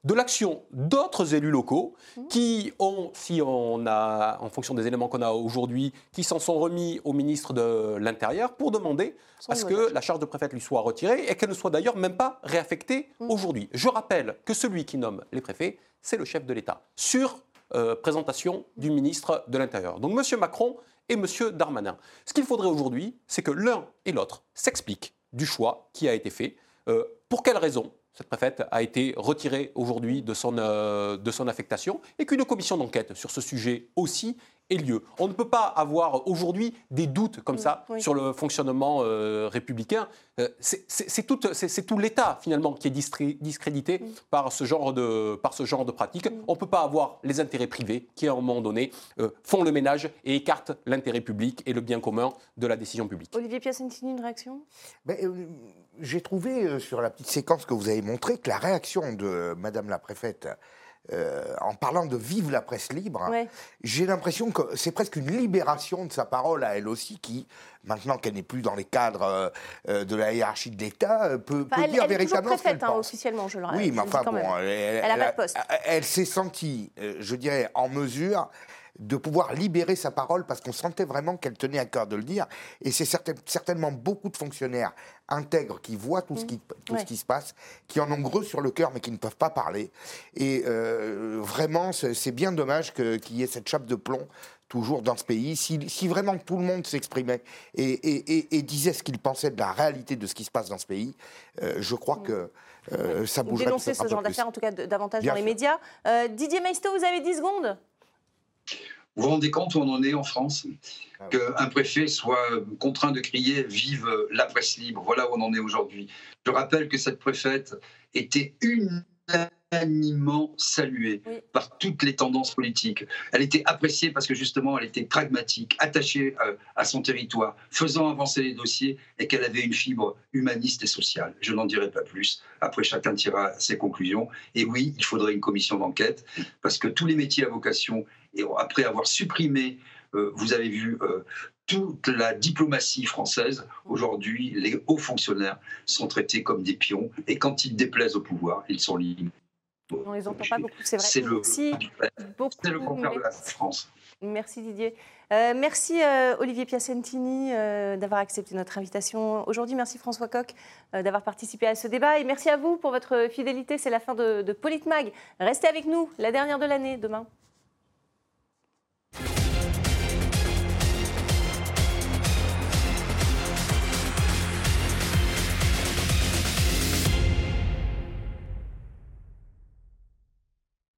de l'action d'autres élus locaux mmh. qui ont, si on a, en fonction des éléments qu'on a aujourd'hui, qui s'en sont remis au ministre de l'Intérieur pour demander à ce que la charge de préfète lui soit retirée et qu'elle ne soit d'ailleurs même pas réaffectée mmh. aujourd'hui. Je rappelle que celui qui nomme les préfets, c'est le chef de l'État, sur euh, présentation du ministre de l'Intérieur. Donc M. Macron et M. Darmanin. Ce qu'il faudrait aujourd'hui, c'est que l'un et l'autre s'expliquent du choix qui a été fait. Euh, pour quelles raisons cette préfète a été retirée aujourd'hui de son, euh, de son affectation et qu'une commission d'enquête sur ce sujet aussi ait lieu. On ne peut pas avoir aujourd'hui des doutes comme ça sur le fonctionnement euh, républicain. Euh, c'est tout, tout l'État finalement qui est discrédité par, ce genre de, par ce genre de pratique. On ne peut pas avoir les intérêts privés qui, à un moment donné, euh, font le ménage et écartent l'intérêt public et le bien commun de la décision publique. Olivier Piacentini, une réaction? Ben, J'ai trouvé sur la petite séquence que vous avez montrée que la réaction de Madame la préfète euh, en parlant de vive la presse libre, j'ai l'impression que c'est presque une libération de sa parole à elle aussi, qui, maintenant qu'elle n'est plus dans les cadres euh, euh, de la hiérarchie de l'État, peut, elle, dire elle véritablement. Est préfète, hein, officiellement, je le rappelle. Oui, mais enfin, bon, elle, elle, a pas de poste. Elle s'est sentie, je dirais, en mesure de pouvoir libérer sa parole parce qu'on sentait vraiment qu'elle tenait à cœur de le dire. Et c'est certainement beaucoup de fonctionnaires intègres qui voient tout, ce, mmh. qui, tout ce qui se passe, qui en ont gros sur le cœur mais qui ne peuvent pas parler. Et euh, vraiment, c'est bien dommage qu'il y ait cette chape de plomb toujours dans ce pays. Si, vraiment tout le monde s'exprimait et, disait ce qu'il pensait de la réalité de ce qui se passe dans ce pays, euh, je crois mmh. que euh, ça bougerait. Dénoncer ce genre d'affaires, en tout cas davantage dans les médias. Didier Maisto, vous avez 10 secondes vous vous rendez compte où on en est en France ah Qu'un préfet soit contraint de crier Vive la presse libre. Voilà où on en est aujourd'hui. Je rappelle que cette préfète était unanimement saluée par toutes les tendances politiques. Elle était appréciée parce que justement, elle était pragmatique, attachée euh, à son territoire, faisant avancer les dossiers et qu'elle avait une fibre humaniste et sociale. Je n'en dirai pas plus. Après, chacun tirera ses conclusions. Et oui, il faudrait une commission d'enquête parce que tous les métiers à vocation et après avoir supprimé, euh, vous avez vu, euh, toute la diplomatie française, aujourd'hui, les hauts fonctionnaires sont traités comme des pions. Et quand ils déplaisent au pouvoir, ils sont libres. On les entend pas beaucoup, c'est vrai. C'est le, le contraire de la France. Merci Didier. Euh, merci Olivier Piacentini d'avoir accepté notre invitation aujourd'hui. Merci François Coq d'avoir participé à ce débat. Et merci à vous pour votre fidélité. C'est la fin de, de Politmag. Restez avec nous, la dernière de l'année, demain. Thank you.